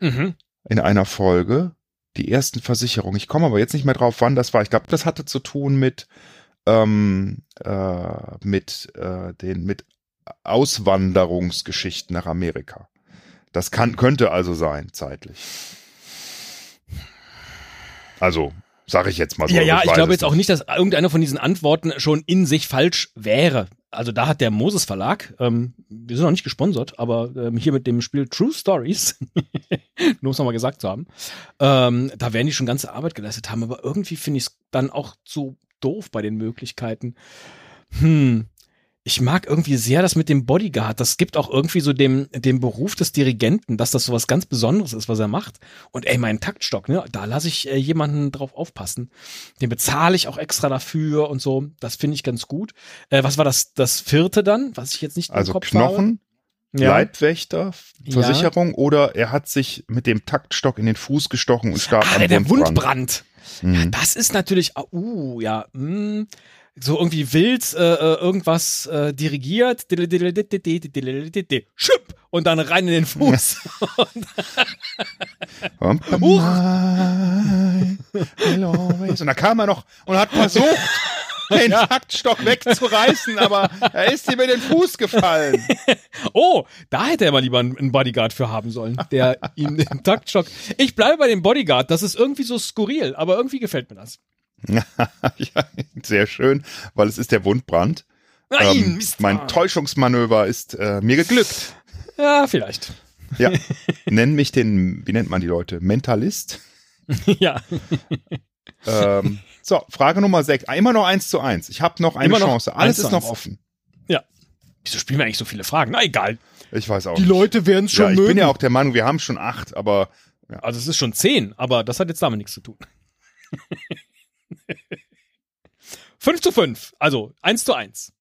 mhm. In einer Folge. Die ersten Versicherungen. Ich komme aber jetzt nicht mehr drauf, wann das war. Ich glaube, das hatte zu tun mit ähm, äh, mit äh, den mit Auswanderungsgeschichten nach Amerika. Das kann könnte also sein zeitlich. Also sage ich jetzt mal so. Ja, ja, ich weiß glaube jetzt auch nicht, dass irgendeine von diesen Antworten schon in sich falsch wäre. Also da hat der Moses Verlag, ähm, wir sind noch nicht gesponsert, aber ähm, hier mit dem Spiel True Stories, [laughs] nur um es nochmal gesagt zu haben, ähm, da werden die schon ganze Arbeit geleistet haben, aber irgendwie finde ich es dann auch so doof bei den Möglichkeiten. Hm. Ich mag irgendwie sehr das mit dem Bodyguard. Das gibt auch irgendwie so dem, dem Beruf des Dirigenten, dass das so was ganz Besonderes ist, was er macht. Und ey, mein Taktstock, ne, da lasse ich äh, jemanden drauf aufpassen. Den bezahle ich auch extra dafür und so. Das finde ich ganz gut. Äh, was war das, das vierte dann, was ich jetzt nicht im Also Kopf Knochen, habe? Ja. Leibwächter, Ja. Versicherung oder er hat sich mit dem Taktstock in den Fuß gestochen und starb Ah, am der Wundbrand. Wundbrand. Mhm. Das ist natürlich, uh, ja, mh, so irgendwie wild äh, äh, irgendwas äh, dirigiert, Schüpp, und dann rein in den Fuß. [laughs] Und da kam er noch und hat versucht, [laughs] den Taktstock wegzureißen, aber er ist ihm in den Fuß gefallen. [laughs] Oh, da hätte er mal lieber einen Bodyguard für haben sollen, der ihm den Taktstock. Ich bleibe bei dem Bodyguard, das ist irgendwie so skurril, aber irgendwie gefällt mir das. [laughs] ja, sehr schön, weil es ist der Wundbrand. Nein, Ähm, Mist. mein Täuschungsmanöver ist äh, mir geglückt. Ja, vielleicht. Ja, [laughs] nenn mich den, wie nennt man die Leute? Mentalist. ja. Ähm, so, Frage Nummer 6. Immer noch eins zu eins. Ich habe noch eine Immer noch Chance. Alles 1 zu ist noch 1. offen. Wieso spielen wir eigentlich so viele Fragen? Na egal. Ich weiß auch Die nicht. Leute werden es schon ja, ich mögen. bin ja auch der Meinung, wir haben schon acht, aber also es ist schon zehn, aber das hat jetzt damit nichts zu tun. [laughs] 5 zu 5, also 1 zu 1.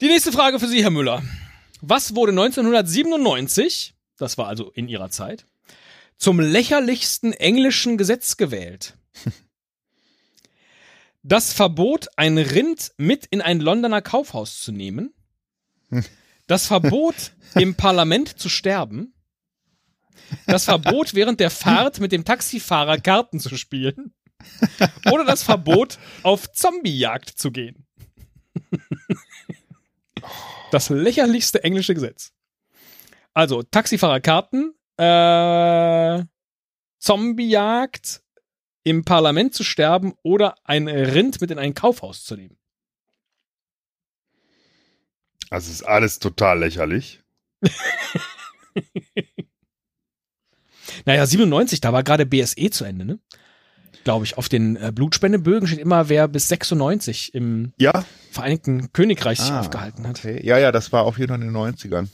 Die nächste Frage für Sie, Herr Müller. Was wurde 1997, das war also in Ihrer Zeit, zum lächerlichsten englischen Gesetz gewählt? [laughs] Das Verbot, ein Rind mit in ein Londoner Kaufhaus zu nehmen. Das Verbot, [laughs] im Parlament zu sterben. Das Verbot, während der Fahrt mit dem Taxifahrer Karten zu spielen. Oder das Verbot, auf Zombiejagd zu gehen. Das lächerlichste englische Gesetz. Also, Taxifahrer Karten, äh, Zombiejagd, im Parlament zu sterben oder ein Rind mit in ein Kaufhaus zu nehmen. also ist alles total lächerlich. [laughs] Naja, 97, da war gerade BSE zu Ende, ne? Glaube ich. Auf den äh, Blutspendebögen steht immer, wer bis 96 im Ja, Vereinigten Königreich sich Ah, aufgehalten hat. okay. Ja, ja, das war auch wieder in den 90ern.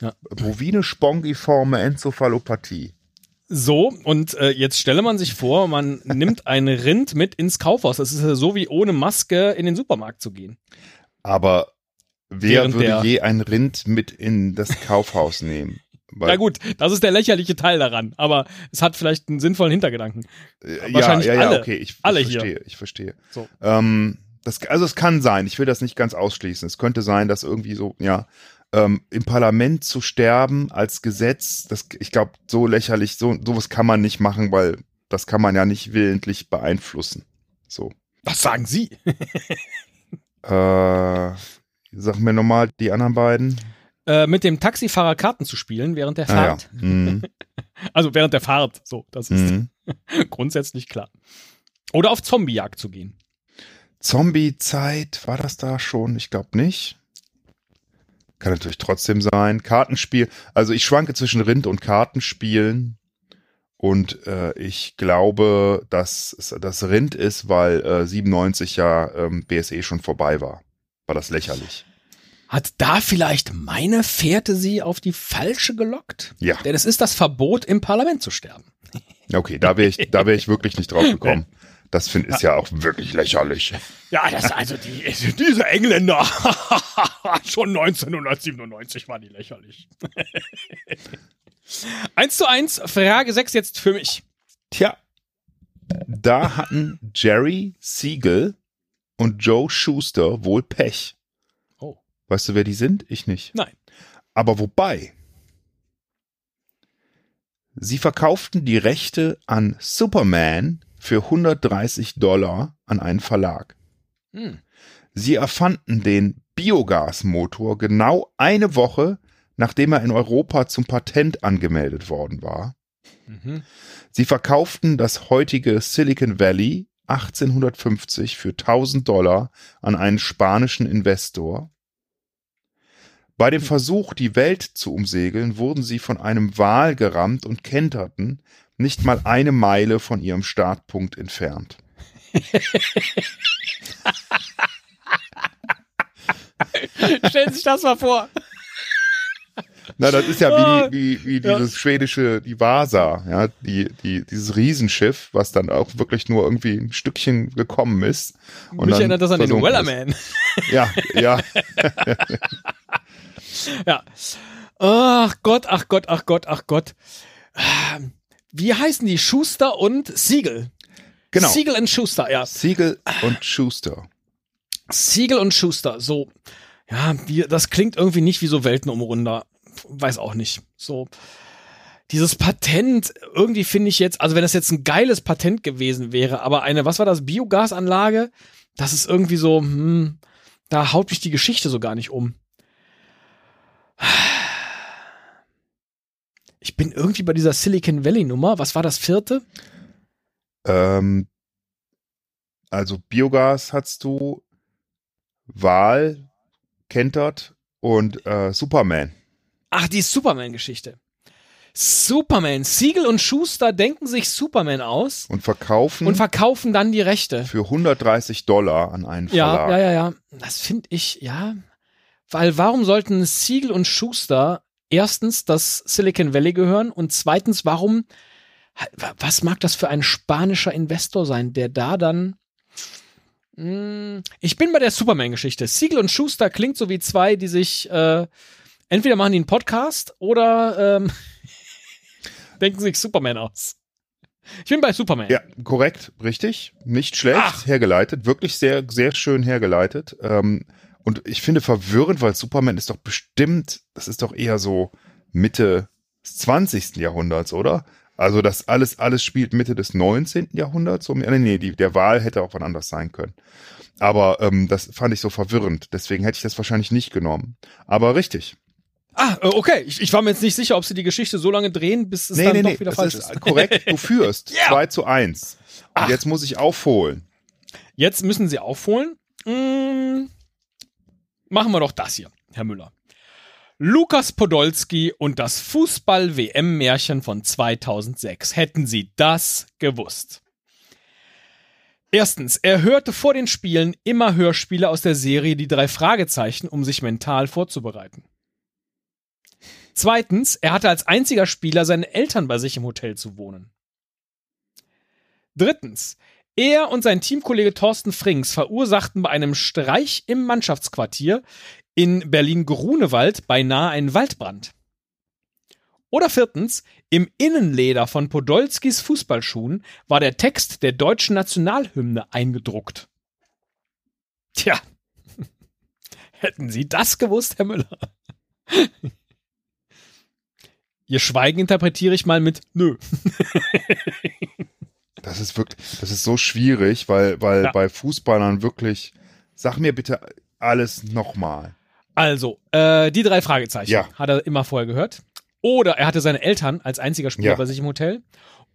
Ja. Bovine spongiforme Enzephalopathie. So, und äh, jetzt stelle man sich vor, man [laughs] nimmt ein Rind mit ins Kaufhaus. Das ist ja so wie ohne Maske in den Supermarkt zu gehen. Aber wer Während würde je ein Rind mit in das Kaufhaus nehmen? Na gut, das ist der lächerliche Teil daran, aber es hat vielleicht einen sinnvollen Hintergedanken. äh, wahrscheinlich ja, ja, ja, alle- okay, ich, alle ich hier. verstehe, ich verstehe. So. Ähm, das, also es kann sein, ich will das nicht ganz ausschließen. Es könnte sein, dass irgendwie so, ja, ähm, im Parlament zu sterben als Gesetz, das, ich glaube, so lächerlich, so sowas kann man nicht machen, weil das kann man ja nicht willentlich beeinflussen. So. Was sagen Sie? Äh, sag mir nochmal die anderen beiden. Äh, mit dem Taxifahrer Karten zu spielen während der Ah, ja. Fahrt. Mhm. [laughs] Also während der Fahrt. So, das ist Mhm. [laughs] grundsätzlich klar. Oder auf Zombiejagd zu gehen. Zombie-Zeit, war das da schon? Ich glaube nicht. Kann natürlich trotzdem sein. Kartenspiel, also ich schwanke zwischen Rind und Kartenspielen. Und äh, ich glaube, dass das Rind ist, weil äh, 97 ja ähm, BSE schon vorbei war. War das lächerlich. Hat da vielleicht meine Fährte Sie auf die falsche gelockt? Ja. Denn es ist das Verbot, im Parlament zu sterben. Okay, da wäre ich, da wäre ich wirklich nicht drauf gekommen. [laughs] Das finde ist ja auch wirklich lächerlich. Ja, das also die, diese Engländer. [laughs] Schon 1997 waren die lächerlich. [laughs] eins zu eins, Frage 6 jetzt für mich. Tja, da hatten Jerry Siegel und Joe Schuster wohl Pech. Weißt du, wer die sind? Ich nicht. Nein. Aber wobei? Sie verkauften die Rechte an Superman für 130 Dollar an einen Verlag. Hm. Sie erfanden den Biogasmotor genau eine Woche, nachdem er in Europa zum Patent angemeldet worden war. Mhm. Sie verkauften das heutige Silicon Valley 1850 für 1000 Dollar an einen spanischen Investor. Bei dem Versuch, die Welt zu umsegeln, wurden sie von einem Wal gerammt und kenterten nicht mal eine Meile von ihrem Startpunkt entfernt. [laughs] Stellen Sie sich das mal vor. Na, das ist ja Ah, wie, wie, wie ja. dieses schwedische, die Vasa, ja, die, die, dieses Riesenschiff, was dann auch wirklich nur irgendwie ein Stückchen gekommen ist. Und Mich erinnert das an den. Wellerman. Ja, ja, [laughs] Ja. Ach Gott, ach Gott, ach Gott, ach Gott. Wie heißen die? Schuster und Siegel. genau. Siegel und Schuster, ja. Siegel und Schuster. Siegel und Schuster, so. Ja, wie, das klingt irgendwie nicht wie so Weltenumrunder. Weiß auch nicht. So. Dieses Patent, irgendwie finde ich jetzt, also wenn das jetzt ein geiles Patent gewesen wäre, aber eine, was war das, Biogasanlage, das ist irgendwie so, hm, da haut mich die Geschichte so gar nicht um. Ich bin irgendwie bei dieser Silicon Valley Nummer. Was war das vierte? Ähm, also Biogas hast du, Wahl, Kentert und äh, Superman. Ach, die Superman-Geschichte. Superman. Siegel und Schuster denken sich Superman aus Und verkaufen und verkaufen dann die Rechte. für 130 Dollar an einen Ja, Verlag. ja, ja, ja. Das finde ich, ja. Weil warum sollten Siegel und Schuster erstens das Silicon Valley gehören und zweitens, warum, was mag das für ein spanischer Investor sein, der da dann. Hm, Ich bin bei der Superman-Geschichte. Siegel und Schuster klingt so wie zwei, die sich äh, entweder machen die einen Podcast oder ähm, [laughs] denken sich Superman aus. Ich bin bei Superman. Ja, korrekt, richtig. Nicht schlecht Ach. hergeleitet. Wirklich sehr, sehr schön hergeleitet. Ähm, und ich finde verwirrend, weil Superman ist doch bestimmt, das ist doch eher so Mitte des 20. Jahrhunderts, oder? Also das alles, alles spielt Mitte des 19. Jahrhunderts. Um, nee, nee, die, der Wahl hätte auch wann anders sein können. Aber ähm, das fand ich so verwirrend. Deswegen hätte ich das wahrscheinlich nicht genommen. Aber richtig. Ah, äh, okay. Ich, ich war mir jetzt nicht sicher, ob sie die Geschichte so lange drehen, bis es nee, dann nee, doch nee, wieder das falsch ist ist. korrekt. Du [laughs] führst. 2 zu 1. Und Ach. jetzt muss ich aufholen. Jetzt müssen sie aufholen. Mm, machen wir doch das hier, Herr Müller. Lukas Podolski und das Fußball-WM-Märchen von 2006. Hätten Sie das gewusst? Erstens, er hörte vor den Spielen immer Hörspiele aus der Serie Die drei Fragezeichen, um sich mental vorzubereiten. Zweitens, er hatte als einziger Spieler seine Eltern bei sich im Hotel zu wohnen. Drittens, er und sein Teamkollege Thorsten Frings verursachten bei einem Streich im Mannschaftsquartier in Berlin-Grunewald beinahe einen Waldbrand. Oder viertens, im Innenleder von Podolskis Fußballschuhen war der Text der deutschen Nationalhymne eingedruckt. Tja, [laughs] hätten Sie das gewusst, Herr Müller? [laughs] Ihr Schweigen interpretiere ich mal mit Nö. [laughs] Das ist wirklich, das ist so schwierig, weil, weil Ja. bei Fußballern wirklich, sag mir bitte alles nochmal. Also, äh, die drei Fragezeichen Ja. hat er immer vorher gehört. Oder er hatte seine Eltern als einziger Spieler Ja. bei sich im Hotel.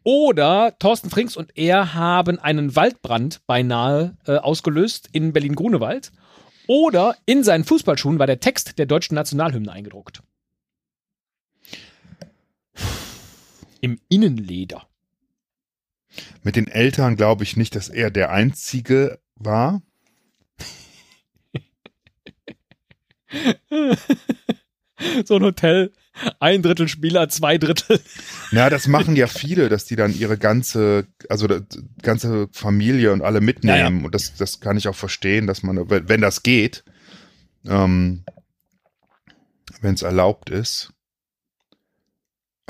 Oder Thorsten Frings und er haben einen Waldbrand beinahe äh, ausgelöst in Berlin-Grunewald. Oder in seinen Fußballschuhen war der Text der deutschen Nationalhymne eingedruckt. Im Innenleder. Mit den Eltern glaube ich nicht, dass er der Einzige war. [laughs] So ein Hotel, ein Drittel Spieler, zwei Drittel. Ja, das machen ja viele, dass die dann ihre ganze, also ganze Familie und alle mitnehmen. Und das, das kann ich auch verstehen, dass man, wenn, wenn das geht, ähm, wenn es erlaubt ist.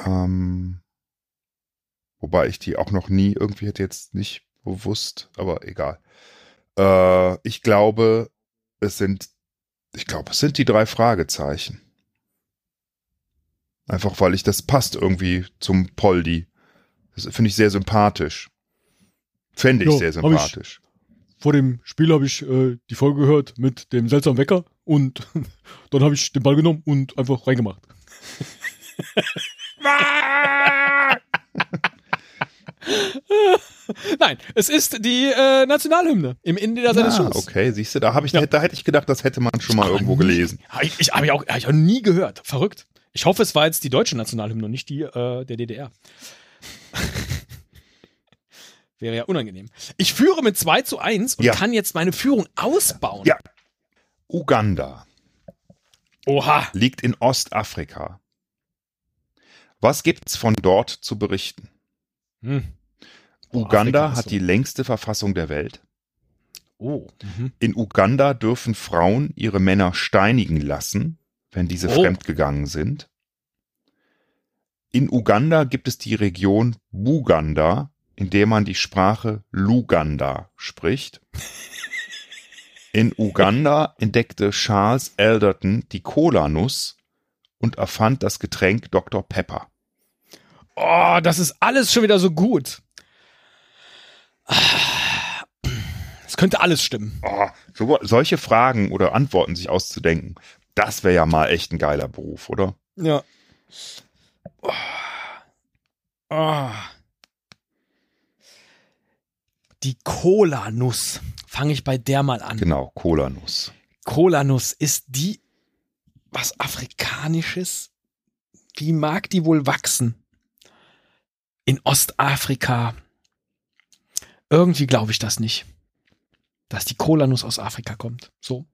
Ähm, wobei ich die auch noch nie irgendwie hätte jetzt nicht bewusst, aber egal. Äh, ich glaube, es sind, ich glaube, es sind die drei Fragezeichen. Einfach weil ich das passt irgendwie zum Poldi. Das finde ich sehr sympathisch. Fände ich Ja, sehr hab ich. sympathisch. vor dem Spiel habe ich äh, die Folge gehört mit dem seltsamen Wecker und [laughs] dann habe ich den Ball genommen und einfach reingemacht. [laughs] [laughs] Nein, es ist die äh, Nationalhymne im Innenleder seines Ah, okay, siehst du, da ich, Ja. da hätte ich gedacht, das hätte man schon mal irgendwo nie- gelesen. Ich, ich habe ja auch, ich auch nie gehört. Verrückt. Ich hoffe, es war jetzt die deutsche Nationalhymne und nicht die äh, der DDR. [laughs] Wäre ja unangenehm. Ich führe mit 2 zu 1 und Ja. kann jetzt meine Führung ausbauen. Ja. Uganda Oha. liegt in Ostafrika. Was gibt's von dort zu berichten? Hm. Uganda Afrika hat so- die längste Verfassung der Welt. Oh. Mhm. In Uganda dürfen Frauen ihre Männer steinigen lassen, wenn diese Oh. fremdgegangen sind. In Uganda gibt es die Region Buganda, in der man die Sprache Luganda spricht. In Uganda entdeckte Charles Alderton die Cola-Nuss und erfand das Getränk Dr. Pepper. Oh, das ist alles schon wieder so gut. Es könnte alles stimmen. Oh, so, solche Fragen oder Antworten sich auszudenken, das wäre ja mal echt ein geiler Beruf, oder? Ja. Oh. Oh. Die Cola-Nuss. Fange ich bei der mal an. Genau, Cola-Nuss. Cola-Nuss ist die was Afrikanisches? Wie mag die wohl wachsen? In Ostafrika. Irgendwie glaube ich das nicht. Dass die Cola-Nuss aus Afrika kommt. So.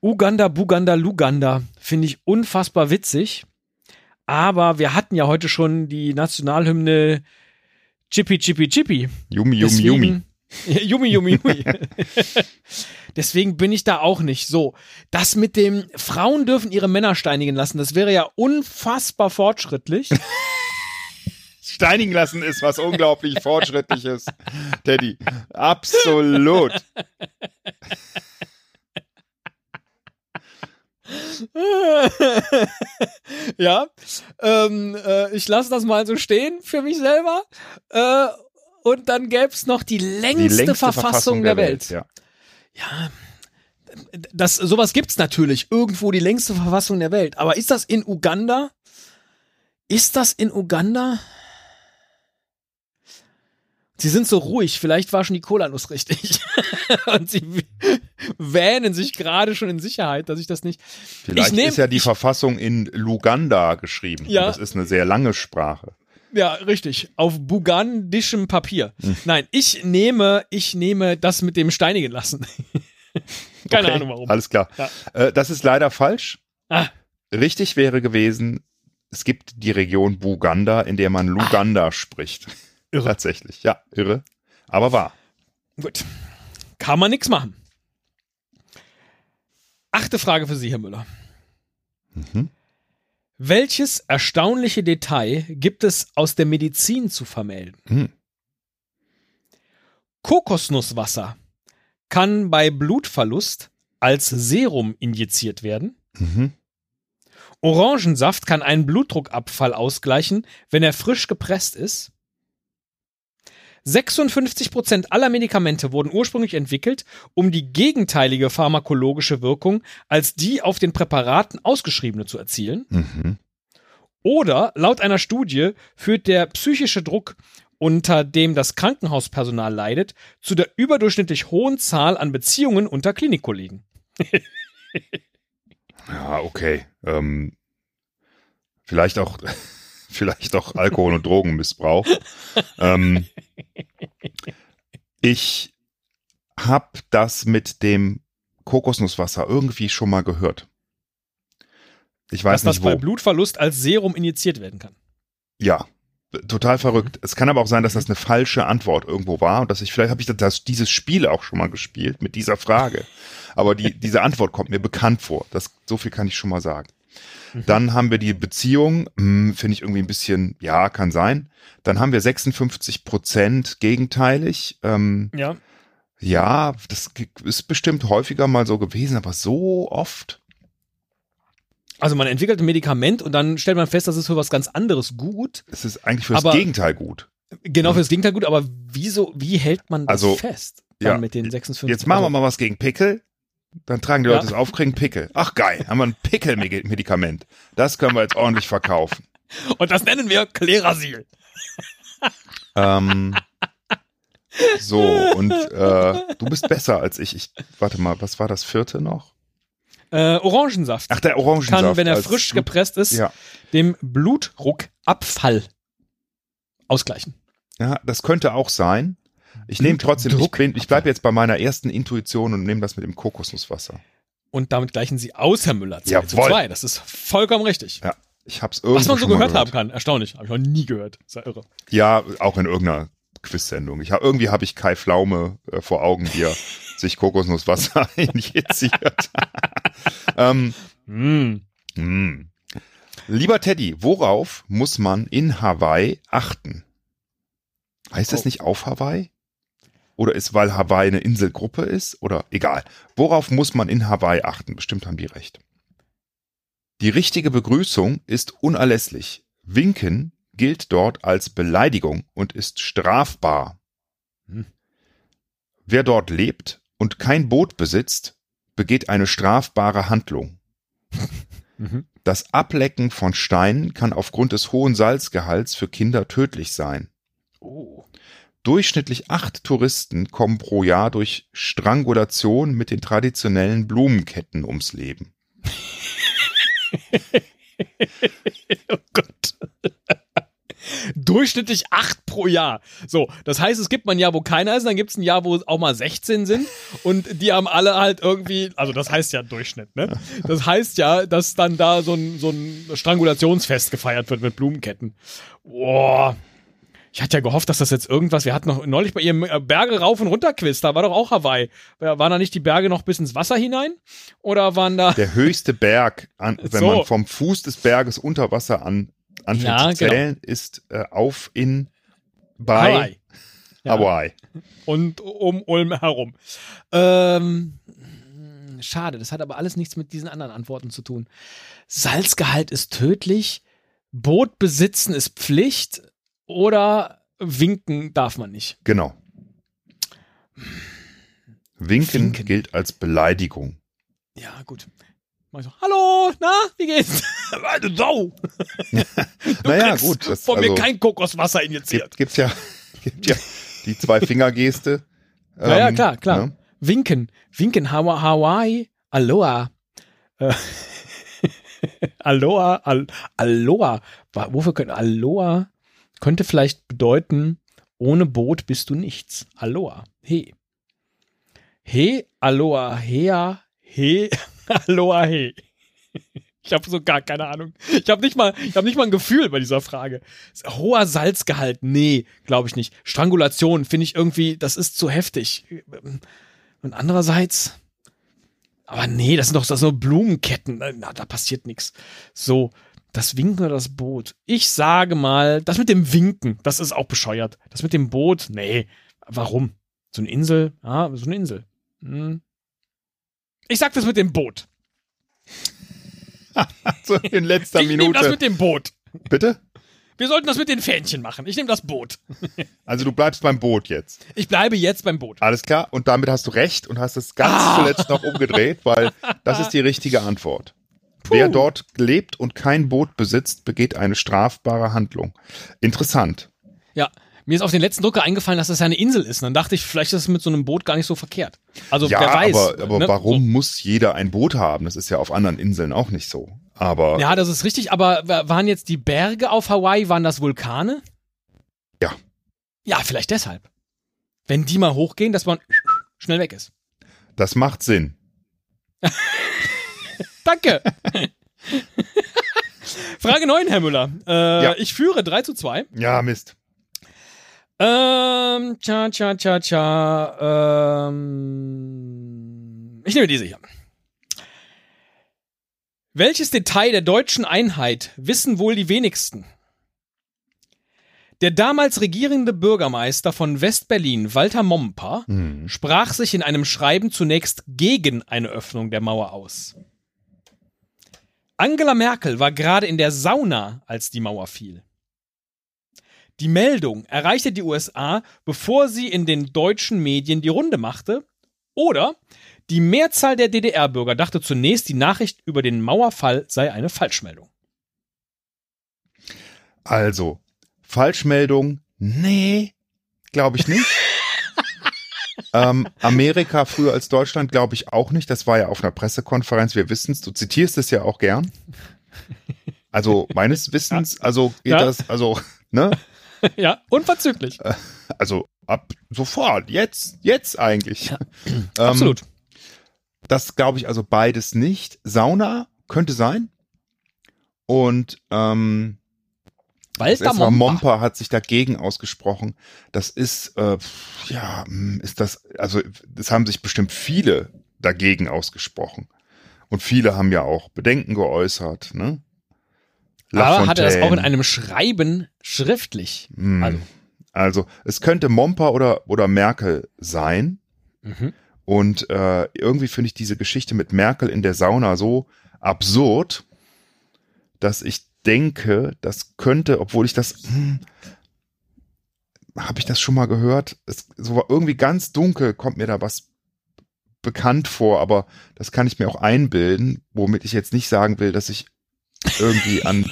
Uganda, Buganda, Luganda finde ich unfassbar witzig. Aber wir hatten ja heute schon die Nationalhymne Chippy Chippy Chippy. Yumi, Yumi, Yumi. [laughs] Yumi, Yumi, Yumi. Deswegen bin ich da auch nicht so. Das mit dem Frauen dürfen ihre Männer steinigen lassen, das wäre ja unfassbar fortschrittlich. [laughs] Steinigen lassen ist was unglaublich Fortschrittliches, Teddy. Absolut. [laughs] ja, ähm, äh, ich lasse das mal so stehen für mich selber. Äh, und dann gäbe es noch die längste, die längste Verfassung, Verfassung, der, der Welt. Welt. Ja. ja, das, sowas gibt's natürlich. Irgendwo die längste Verfassung der Welt. Aber ist das in Uganda? Ist das in Uganda? Sie sind so ruhig, vielleicht war schon die Kolanuss richtig. [laughs] und sie wähnen sich gerade schon in Sicherheit, dass ich das nicht. Vielleicht nehm, ist ja die Verfassung in Luganda geschrieben. Ja. Das ist eine sehr lange Sprache. Ja, richtig. Auf bugandischem Papier. Hm. Nein, ich nehme, ich nehme das mit dem Steinigen lassen. [laughs] Keine okay, Ahnung warum. Alles klar. Ja. Äh, das ist leider falsch. Ah. Richtig wäre gewesen, es gibt die Region Buganda, in der man Luganda ah. spricht. Irre. Tatsächlich, ja, irre. Aber wahr. Gut. Kann man nichts machen. Achte Frage für Sie, Herr Müller. Mhm. Welches erstaunliche Detail gibt es aus der Medizin zu vermelden? Mhm. Kokosnusswasser kann bei Blutverlust als Serum injiziert werden. Mhm. Orangensaft kann einen Blutdruckabfall ausgleichen, wenn er frisch gepresst ist. 56 Prozent aller Medikamente wurden ursprünglich entwickelt, um die gegenteilige pharmakologische Wirkung als die auf den Präparaten ausgeschriebene zu erzielen. Mhm. Oder laut einer Studie führt der psychische Druck, unter dem das Krankenhauspersonal leidet, zu der überdurchschnittlich hohen Zahl an Beziehungen unter Klinikkollegen. [laughs] ja, okay. Ähm, vielleicht auch vielleicht auch Alkohol- und Drogenmissbrauch. ähm, ich habe das mit dem Kokosnusswasser irgendwie schon mal gehört. Ich weiß Dass nicht, das wo. bei Blutverlust als Serum injiziert werden kann. Ja, total verrückt. Mhm. Es kann aber auch sein, dass das eine falsche Antwort irgendwo war und dass ich vielleicht habe ich das, dieses Spiel auch schon mal gespielt mit dieser Frage. Aber die, diese Antwort kommt mir bekannt vor. Das so viel kann ich schon mal sagen. Mhm. Dann haben wir die Beziehung, hm, finde ich irgendwie ein bisschen, ja, kann sein. Dann haben wir 56 Prozent gegenteilig. Ähm, ja. Ja, das ist bestimmt häufiger mal so gewesen, aber so oft. Also man entwickelt ein Medikament und dann stellt man fest, das ist für was ganz anderes gut. Es ist eigentlich für das Gegenteil gut. Genau, für das Gegenteil gut, aber wieso, wie hält man das also, fest? ja, mit den 56 Jetzt machen wir mal was gegen Pickel. Dann tragen die Leute ja. es auf, kriegen Pickel. Ach geil, haben wir ein Pickelmedikament. Das können wir jetzt ordentlich verkaufen. Und das nennen wir Klerasil. ähm, so, und äh, du bist besser als ich. ich. Warte mal, was war das vierte noch? Äh, Orangensaft. Ach, der Orangensaft. Kann, wenn er frisch Blut gepresst ist, ja. dem Blutdruckabfall ausgleichen. Ja, das könnte auch sein. Ich nehme trotzdem, Druck. ich, ich bleibe jetzt bei meiner ersten Intuition und nehme das mit dem Kokosnusswasser. Und damit gleichen Sie aus, Herr Müller. Ja, zwei. Das ist vollkommen richtig. Ja, ich hab's irgendwo Was man so gehört, gehört, haben kann. Erstaunlich. Habe ich noch nie gehört. Ist ja irre. Ja, auch in irgendeiner Quiz-Sendung. Ich hab, irgendwie habe ich Kai Pflaume äh, vor Augen, wie er [laughs] sich Kokosnusswasser [laughs] injiziert. [laughs] ähm, mm. Mm. Lieber Teddy, worauf muss man in Hawaii achten? Heißt das oh. nicht auf Hawaii? Oder ist, weil Hawaii eine Inselgruppe ist? Oder egal. Worauf muss man in Hawaii achten? Bestimmt haben die recht. Die richtige Begrüßung ist unerlässlich. Winken gilt dort als Beleidigung und ist strafbar. Hm. Wer dort lebt und kein Boot besitzt, begeht eine strafbare Handlung. [laughs] Mhm. Das Ablecken von Steinen kann aufgrund des hohen Salzgehalts für Kinder tödlich sein. Oh. Durchschnittlich acht Touristen kommen pro Jahr durch Strangulation mit den traditionellen Blumenketten ums Leben. [laughs] oh Gott. Durchschnittlich acht pro Jahr. So, das heißt, es gibt mal ein Jahr, wo keiner ist, dann gibt es ein Jahr, wo auch mal 16 sind und die haben alle halt irgendwie, also das heißt ja Durchschnitt, ne? Das heißt ja, dass dann da so ein, so ein Strangulationsfest gefeiert wird mit Blumenketten. Boah. Ich hatte ja gehofft, dass das jetzt irgendwas, wir hatten noch neulich bei ihrem äh, Berge rauf und runter Quiz, da war doch auch Hawaii. Waren da nicht die Berge noch bis ins Wasser hinein? Oder waren da. Der höchste Berg, an, [laughs] wenn So. man vom Fuß des Berges unter Wasser an, anfängt Ja, zu zählen, ist äh, auf in bei Hawaii. Ja. Hawaii. und um Ulm herum. Ähm, schade, das hat aber alles nichts mit diesen anderen Antworten zu tun. Salzgehalt ist tödlich, Boot besitzen ist Pflicht oder winken darf man nicht. Genau. Winken, Winken. gilt als Beleidigung. Ja, gut. Mach ich so, Hallo, na, wie geht's? [laughs] [laughs] du Sau! naja, gut. Das, Von also, mir kein Kokoswasser injiziert. gibt, gibt's ja, [laughs] gibt ja die Zwei-Finger-Geste. Ähm, klar, klar. ne? Winken. Winken. Hawa- Hawaii. Aloha. Äh, Aloha. Al Aloha. Wofür könnte Aloha könnte vielleicht bedeuten, ohne Boot bist du nichts. Aloha. He. He. Aloha. Hea. He. [laughs] Aloha. He. [laughs] Ich habe so gar keine Ahnung. Ich habe nicht mal, nicht mal ein Gefühl bei dieser Frage. Hoher Salzgehalt, nee, glaube ich nicht. Strangulation finde ich irgendwie, das ist zu heftig. Und andererseits, aber nee, das sind doch das sind nur Blumenketten. Na, da passiert nichts. So, das Winken oder das Boot. Ich sage mal, das mit dem Winken, das ist auch bescheuert. Das mit dem Boot, nee, warum? So eine Insel, ah, so eine Insel. Hm. Ich sag das mit dem Boot. [laughs] So in letzter ich nehme das Minute. mit dem Boot. Bitte? Wir sollten das mit den Fähnchen machen. Ich nehme das Boot. [laughs] Also du bleibst beim Boot jetzt. Ich bleibe jetzt beim Boot. Alles klar. Und damit hast du recht und hast es ganz Ah. zuletzt noch umgedreht, weil [laughs] das ist die richtige Antwort. Wer dort lebt und kein Boot besitzt, begeht eine strafbare Handlung. Interessant. Ja, mir ist auf den letzten Drucker eingefallen, dass das ja eine Insel ist. Und dann dachte ich, vielleicht ist es mit so einem Boot gar nicht so verkehrt. Also ja, wer weiß. aber, aber ne? warum muss jeder ein Boot haben? Das ist ja auf anderen Inseln auch nicht so. Aber Ja, das ist richtig, aber wa- waren jetzt die Berge auf Hawaii, waren das Vulkane? Ja. Ja, vielleicht deshalb. Wenn die mal hochgehen, dass man schnell weg ist. das macht Sinn. [laughs] Danke. [laughs] Frage 9, Herr Müller. Äh, Ja. Ich führe 3 zu 2. Ja, Mist. Ähm, tja, tja, tja, tja. Ähm, ich nehme diese hier. Welches Detail der deutschen Einheit wissen wohl die wenigsten? Der damals regierende Bürgermeister von West-Berlin, Walter Momper, Hm. sprach sich in einem Schreiben zunächst gegen eine Öffnung der Mauer aus. Angela Merkel war gerade in der Sauna, als die Mauer fiel. Die Meldung erreichte die USA, bevor sie in den deutschen Medien die Runde machte. Oder die Mehrzahl der DDR-Bürger dachte zunächst, die Nachricht über den Mauerfall sei eine Falschmeldung. Also, Falschmeldung, nee, glaube ich nicht. Ähm, Amerika früher als Deutschland glaube ich auch nicht. Das war ja auf einer Pressekonferenz. Wir wissen es. Du zitierst es ja auch gern. Also meines Wissens, also geht Ja. das, also ne, [laughs] ja, unverzüglich. also ab sofort, jetzt, jetzt eigentlich. Ähm, Absolut. Das glaube ich also beides nicht. Sauna könnte sein. Und ähm, Walter Mal Momper. Momper hat sich dagegen ausgesprochen. Das ist, äh, ja, hm, ist das, also es haben sich bestimmt viele dagegen ausgesprochen. Und viele haben ja auch Bedenken geäußert. Ne? Aber hat er das auch in einem Schreiben schriftlich? Hm. Also. Also es könnte Momper oder, oder Merkel sein. Mhm. Und äh, irgendwie finde ich diese Geschichte mit Merkel in der Sauna so absurd, dass ich denke, das könnte, obwohl ich das, hm, habe ich das schon mal gehört? Es, so irgendwie ganz dunkel kommt mir da was bekannt vor, aber das kann ich mir auch einbilden, womit ich jetzt nicht sagen will, dass ich irgendwie an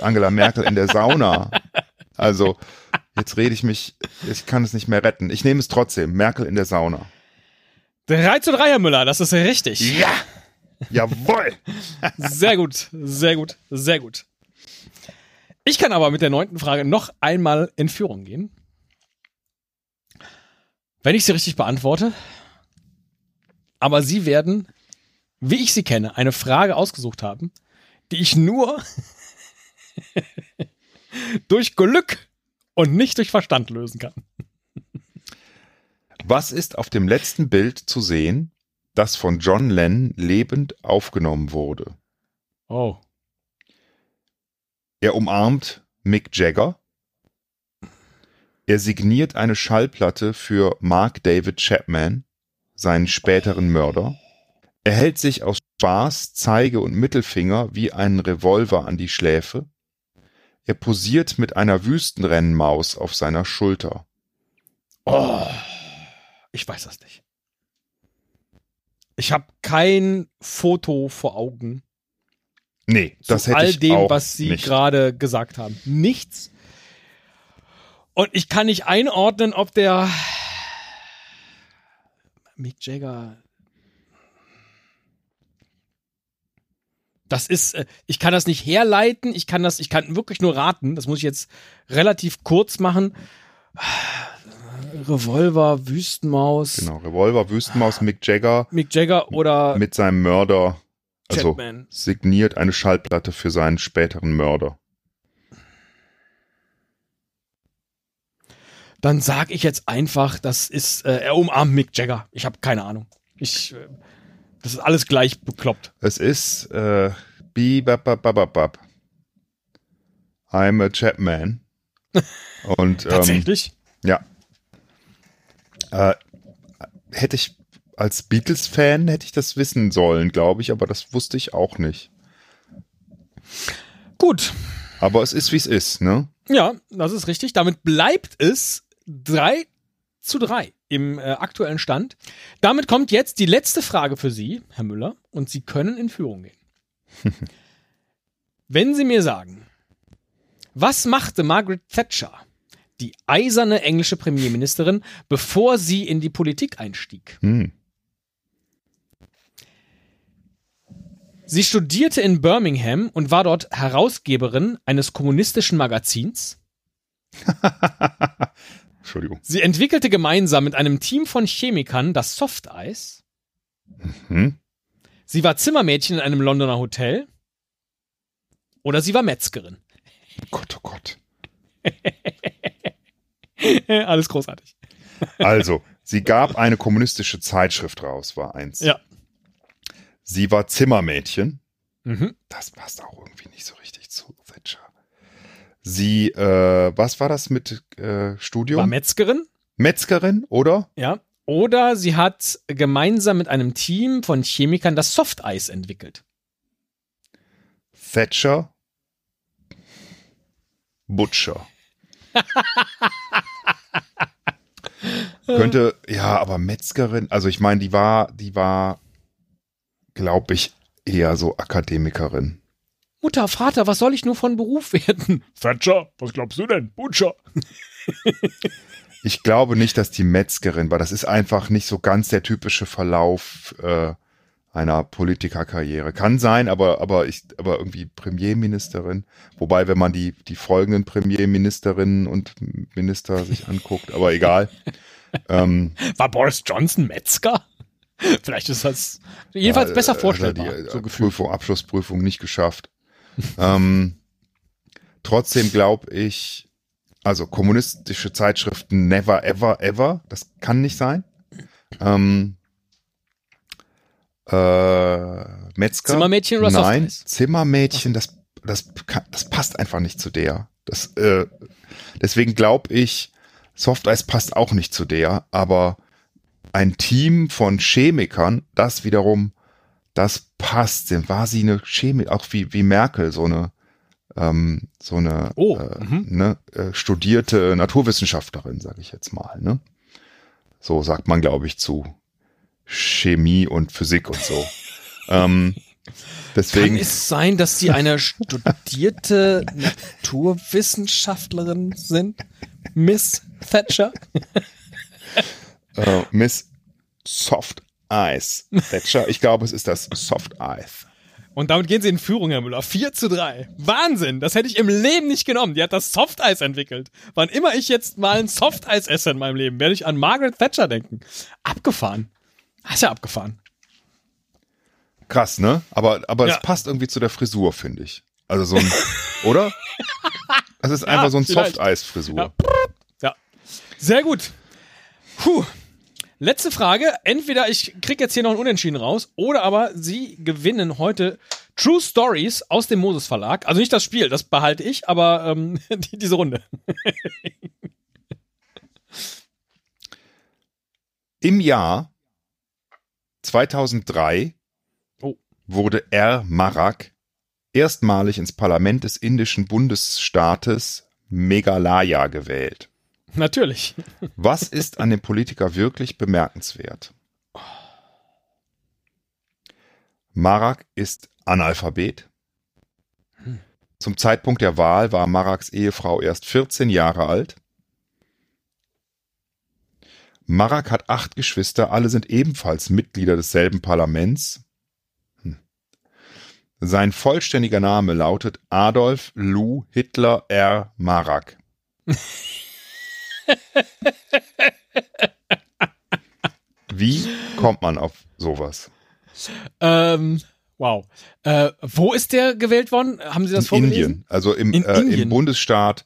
Angela Merkel in der Sauna. Also, jetzt rede ich mich, ich kann es nicht mehr retten. Ich nehme es trotzdem. Merkel in der Sauna. 3 zu 3, Herr Müller, das ist richtig. Ja! Jawohl! Sehr gut, sehr gut, sehr gut. Ich kann aber mit der neunten Frage noch einmal in Führung gehen. Wenn ich sie richtig beantworte, aber Sie werden, wie ich Sie kenne, eine Frage ausgesucht haben, die ich nur [laughs] durch Glück und nicht durch Verstand lösen kann. Was ist auf dem letzten Bild zu sehen, das von John Lennon lebend aufgenommen wurde? Oh. Er umarmt Mick Jagger. Er signiert eine Schallplatte für Mark David Chapman, seinen späteren Mörder. Er hält sich aus Spaß Zeige und Mittelfinger wie einen Revolver an die Schläfe. Er posiert mit einer Wüstenrennmaus auf seiner Schulter. Oh, ich weiß das nicht. Ich habe kein Foto vor Augen. Nee, das zu hätte all ich dem, auch was Sie nicht. gerade gesagt haben. Nichts. Und ich kann nicht einordnen, ob der Mick Jagger. Das ist, äh, ich kann das nicht herleiten, ich kann das, ich kann wirklich nur raten, das muss ich jetzt relativ kurz machen. Revolver, Wüstenmaus, Genau, Revolver, Wüstenmaus, Mick Jagger Mick Jagger oder mit seinem Mörder, also Chapman. signiert eine Schallplatte für seinen späteren Mörder. Dann sag ich jetzt einfach, das ist, äh, er umarmt Mick Jagger. Ich habe keine Ahnung. Ich, äh, das ist alles gleich bekloppt. Es ist äh, Bibabababab. I'm a Chapman. [laughs] Und ähm, Tatsächlich? ja. Äh, hätte ich als Beatles-Fan hätte ich das wissen sollen, glaube ich, aber das wusste ich auch nicht. Gut. Aber es ist, wie es ist, ne? Ja, das ist richtig. Damit bleibt es 3 zu 3 im äh, aktuellen Stand. Damit kommt jetzt die letzte Frage für Sie, Herr Müller, und Sie können in Führung gehen. [laughs] Wenn Sie mir sagen, was machte Margaret Thatcher, die eiserne englische Premierministerin, bevor sie in die Politik einstieg? Hm. Sie studierte in Birmingham und war dort Herausgeberin eines kommunistischen Magazins. [laughs] Entschuldigung. Sie entwickelte gemeinsam mit einem Team von Chemikern das Softeis. Hm? Sie war Zimmermädchen in einem Londoner Hotel. Oder sie war Metzgerin. Gott, oh Gott. [laughs] Alles großartig. Also, sie gab [laughs] eine kommunistische Zeitschrift raus, war eins. Ja. Sie war Zimmermädchen. Mhm. Das passt auch irgendwie nicht so richtig zu Thatcher. Sie, äh, was war das mit äh, Studium? War Metzgerin. Metzgerin, oder? Ja. Oder sie hat gemeinsam mit einem Team von Chemikern das Softeis entwickelt. Thatcher. Butcher. [laughs] Könnte, ja, aber Metzgerin, also ich meine, die war, die war, glaube ich, eher so Akademikerin. Mutter, Vater, was soll ich nur von Beruf werden? Thatcher, was glaubst du denn? Butcher. [laughs] Ich glaube nicht, dass die Metzgerin war. Das ist einfach nicht so ganz der typische Verlauf äh, einer Politikerkarriere. Kann sein, aber, aber, ich, aber irgendwie Premierministerin. Wobei, wenn man die, die folgenden Premierministerinnen und Minister sich anguckt, aber egal. [laughs] ähm, War Boris Johnson Metzger? [laughs] Vielleicht ist das jedenfalls ja, besser äh, vorstellbar. Die so. Prüfung, Abschlussprüfung nicht geschafft. ähm, trotzdem glaube ich, also kommunistische Zeitschriften never, ever, ever. Das kann nicht sein. Ähm, äh, Metzger. Zimmermädchen oder Nein? Zimmermädchen, das, das, kann- das passt einfach nicht zu der. Das, äh, deswegen glaube ich, Softeis passt auch nicht zu der, aber ein Team von Chemikern, das wiederum, das passt. Denn War sie eine Chemik, auch wie, wie Merkel, so eine, ähm, so eine Oh, äh, mhm. ne, äh, studierte Naturwissenschaftlerin, sage ich jetzt mal. Ne? So sagt man, glaube ich, zu Chemie und Physik und so. [laughs] ähm, deswegen, Kann es sein, dass Sie eine studierte Naturwissenschaftlerin sind? Miss Thatcher? [laughs] äh, Miss Soft Eyes Thatcher, ich glaube, es ist das Soft Eyes. Und damit gehen sie in Führung, Herr Müller. 4 zu 3. Wahnsinn. Das hätte ich im Leben nicht genommen. Die hat das Softeis entwickelt. Wann immer ich jetzt mal ein Softeis esse in meinem Leben, werde ich an Margaret Thatcher denken. Abgefahren. Das ist ja abgefahren. Krass, ne? Aber, aber es Ja. passt irgendwie zu der Frisur, finde ich. Also so ein, [laughs] oder? Das ist einfach so ein vielleicht. Soft-Eis-Frisur. Ja. Ja. Sehr gut. Puh. Letzte Frage. Entweder ich krieg jetzt hier noch ein Unentschieden raus, oder aber Sie gewinnen heute True Stories aus dem Moses Verlag. Also nicht das Spiel, das behalte ich, aber ähm, [laughs] die, diese Runde. [laughs] Im Jahr 2003 Oh. wurde R. Marak erstmalig ins Parlament des indischen Bundesstaates Meghalaya gewählt. Natürlich. Was ist an dem Politiker wirklich bemerkenswert? Marak ist Analphabet. Zum Zeitpunkt der Wahl war Maraks Ehefrau erst 14 Jahre alt. Marak hat acht Geschwister, alle sind ebenfalls Mitglieder desselben Parlaments. Hm. Sein vollständiger Name lautet Adolf Lou Hitler R. Marak. [laughs] Wie kommt man auf sowas? Ähm, wow. Äh, wo ist der gewählt worden? Haben Sie das in vorgelesen? Indien, also im, In äh, Indien? im Bundesstaat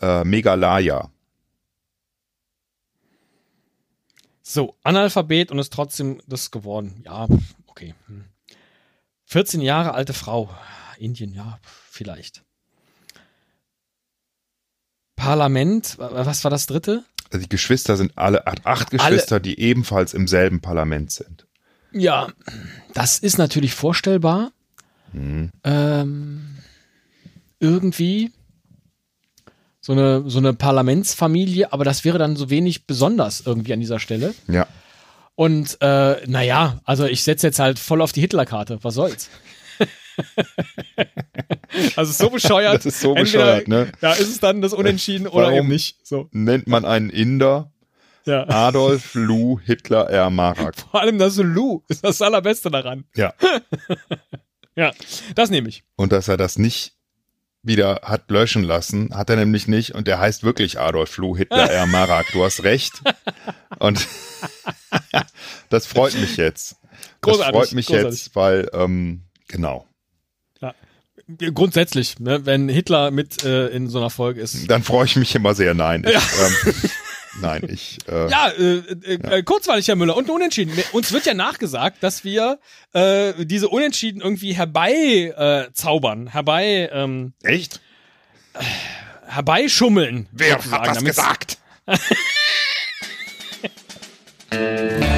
äh, Meghalaya. So, Analphabet und ist trotzdem das geworden. Ja, okay. Hm. 14 Jahre alte Frau. Indien, ja, vielleicht. Parlament, wa- was war das dritte? Also die Geschwister sind alle, hat acht Geschwister, die ebenfalls im selben Parlament sind. Ja, das ist natürlich vorstellbar. Hm. Ähm, irgendwie so eine, so eine Parlamentsfamilie, aber das wäre dann so wenig besonders irgendwie an dieser Stelle. Ja. Und äh, naja, also ich setze jetzt halt voll auf die Hitlerkarte. Was soll's? [laughs] [laughs] also so bescheuert. Das ist so Entweder- bescheuert, ne? Ja, ist es dann das Unentschieden oder Warum? eben nicht. So, Nennt man einen Inder ja. Adolf Lou Hitler R. Marak. Vor allem das Lou ist das allerbeste daran. Ja. [laughs] Ja, das nehme ich. Und dass er das nicht wieder hat löschen lassen, hat er nämlich nicht. Und der heißt wirklich Adolf Lou Hitler R. Marak. Du hast recht. Und [laughs] das freut mich jetzt. Das Großartig, freut mich großartig. jetzt, weil, ähm, genau. Grundsätzlich, ne, wenn Hitler mit äh, in so einer Folge ist. Dann freue ich mich immer sehr. Nein, ich, ähm, [laughs] nein, ich, äh, Ja, äh, äh, äh, kurzweilig, Herr Müller, und Unentschieden. Uns wird ja nachgesagt, dass wir äh, diese Unentschieden irgendwie herbei äh, zaubern, herbei, ähm, echt? herbeischummeln. Wer hat das gesagt? [laughs]